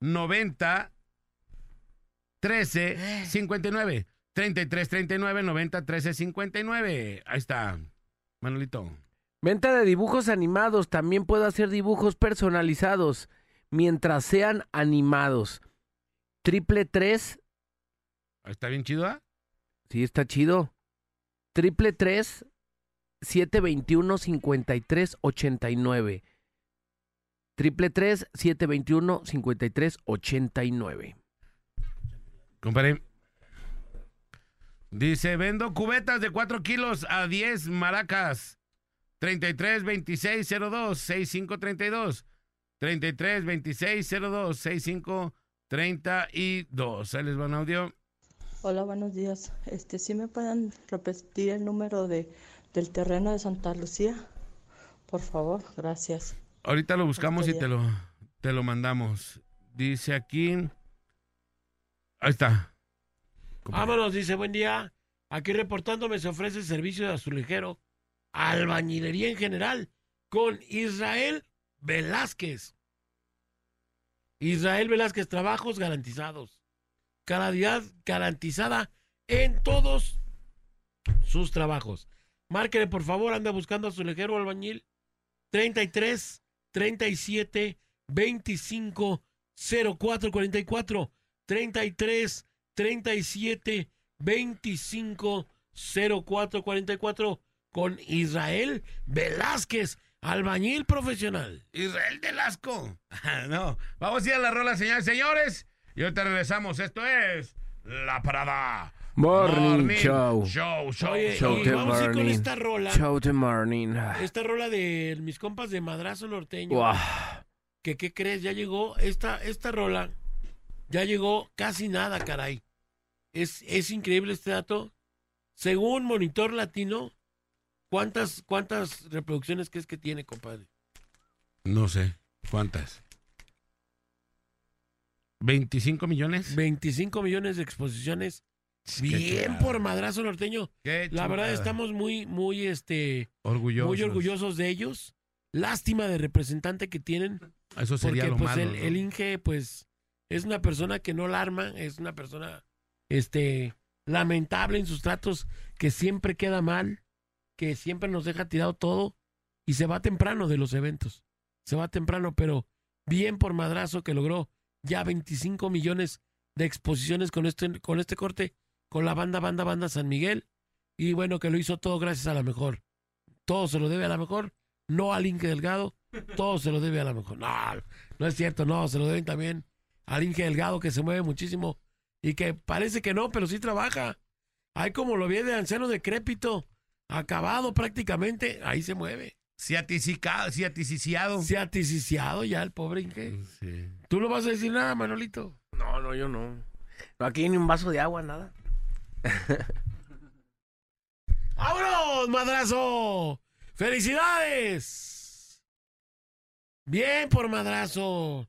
B: 90 13 59. 33 39 90 13 59. Ahí está, Manolito.
D: Venta de dibujos animados. También puedo hacer dibujos personalizados mientras sean animados. Triple tres.
B: ¿Está bien chido, ah?
D: Sí, está chido. Triple tres 721 53 89. Triple tres 721 53 89.
B: Compadre. Dice, vendo cubetas de 4 kilos a 10 maracas. 33 26 02 65 32. 33 26 02 65 32. Ahí les va un audio.
W: Hola, buenos días. Este, ¿sí me pueden repetir el número de del terreno de Santa Lucía? Por favor, gracias.
B: Ahorita lo buscamos y
W: Este
B: te lo, te lo mandamos. Dice aquí. Ahí está.
F: Vámonos, dice, buen día. Aquí reportándome se ofrece servicio de azulejero, albañilería en general, con Israel Velázquez. Israel Velázquez, trabajos garantizados. Calidad garantizada en todos sus trabajos. Márquele, por favor, anda buscando azulejero albañil. 33 37 25 04 44 33 37 25 04 44 con Israel Velázquez, albañil profesional.
B: Israel Velasco. no, vamos a ir a la rola, señores, señores. Y ahorita regresamos. Esto es La Parada.
D: Morning, Show.
B: Show, show,
F: Oye,
B: show.
F: y vamos a ir con esta rola.
D: Show the morning.
F: Esta rola de mis compas de Madrazo Norteño.
D: Guau.
F: Que, ¿qué crees? Ya llegó esta, esta rola. Ya llegó casi nada, caray. Es, es increíble este dato. Según Monitor Latino, ¿cuántas, cuántas reproducciones crees que tiene, compadre?
B: No sé. ¿Cuántas? ¿25 millones?
F: 25 millones de exposiciones. Bien
B: chulada.
F: por Madrazo Norteño.
B: Qué
F: La verdad estamos muy, muy, este,
B: Orgullosos.
F: muy orgullosos de ellos. Lástima de representante que tienen.
B: Eso sería
F: porque,
B: lo
F: pues,
B: malo,
F: el,
B: ¿no?
F: el Inge, pues, es una persona que no la arma, es una persona, este, lamentable en sus tratos, que siempre queda mal, que siempre nos deja tirado todo y se va temprano de los eventos. Se va temprano, pero bien por Madrazo que logró ya 25 millones de exposiciones con este, con este corte, con la banda, banda, banda San Miguel. Y bueno, que lo hizo todo gracias a la mejor. Todo se lo debe a la mejor, no al Inge Delgado, todo se lo debe a la mejor. No, no es cierto, no, se lo deben también al Inge Delgado que se mueve muchísimo y que parece que no, pero sí trabaja. Ahí como lo vi de anciano decrépito, acabado prácticamente, ahí se mueve.
B: Ciaticicado, ciaticiciado.
F: Ciaticiciado ya el pobre Inge.
B: Sí.
F: ¿Tú no vas a decir nada, Manolito?
D: No, no, yo no. No, aquí ni un vaso de agua, nada.
F: ¡Vámonos, madrazo! ¡Felicidades! Bien por madrazo.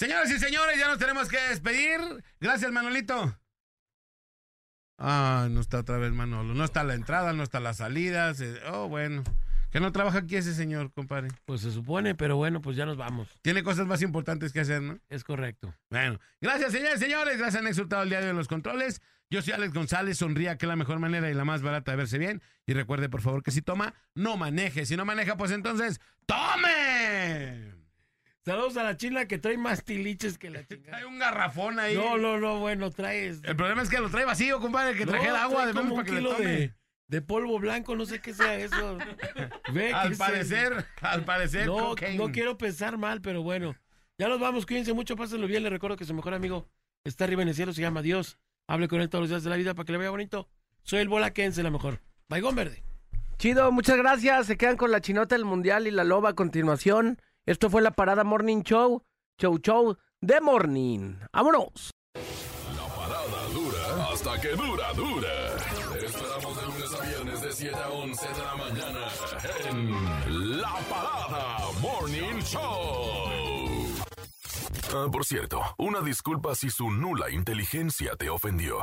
B: Señoras y señores, ya nos tenemos que despedir. Gracias, Manolito. Ah, no está otra vez Manolo. No está la entrada, no está la salida. Oh, bueno. Que no trabaja aquí ese señor, compadre.
F: Pues se supone, pero bueno, pues ya nos vamos.
B: Tiene cosas más importantes que hacer, ¿no?
F: Es correcto.
B: Bueno, gracias, señores y señores. Gracias, han exhortado el día de hoy en los controles. Yo soy Alex González. Sonría, que es la mejor manera y la más barata de verse bien. Y recuerde, por favor, que si toma, no maneje. Si no maneja, pues entonces, ¡tome!
F: Saludos a la china que trae más tiliches que la chingada.
B: Hay un garrafón ahí.
F: No, no, no, bueno, traes.
B: El problema es que lo trae vacío, compadre. Que
F: No,
B: trajera agua
F: trae
B: de menos para
F: un
B: que le
F: kilo
B: tome.
F: de, de polvo blanco, no sé qué sea eso. Ve
B: Al parecer, al parecer,
F: No,
B: cocaine.
F: no quiero pensar mal, pero bueno. Ya nos vamos, cuídense mucho, pásenlo bien. Les recuerdo que su mejor amigo está arriba en el cielo, se llama Dios. Hable con él todos los días de la vida para que le vaya bonito. Soy el Bolaquense, la mejor. Baigón Verde.
D: Chido, muchas gracias. Se quedan con la chinota del mundial y la loba a continuación. Esto fue la parada Morning Show. Show Show de Morning. ¡Vámonos!
H: La parada dura hasta que dura, dura. Esperamos de lunes a viernes de 7 a 11 de la mañana en La Parada Morning Show. Ah, por cierto, una disculpa si su nula inteligencia te ofendió.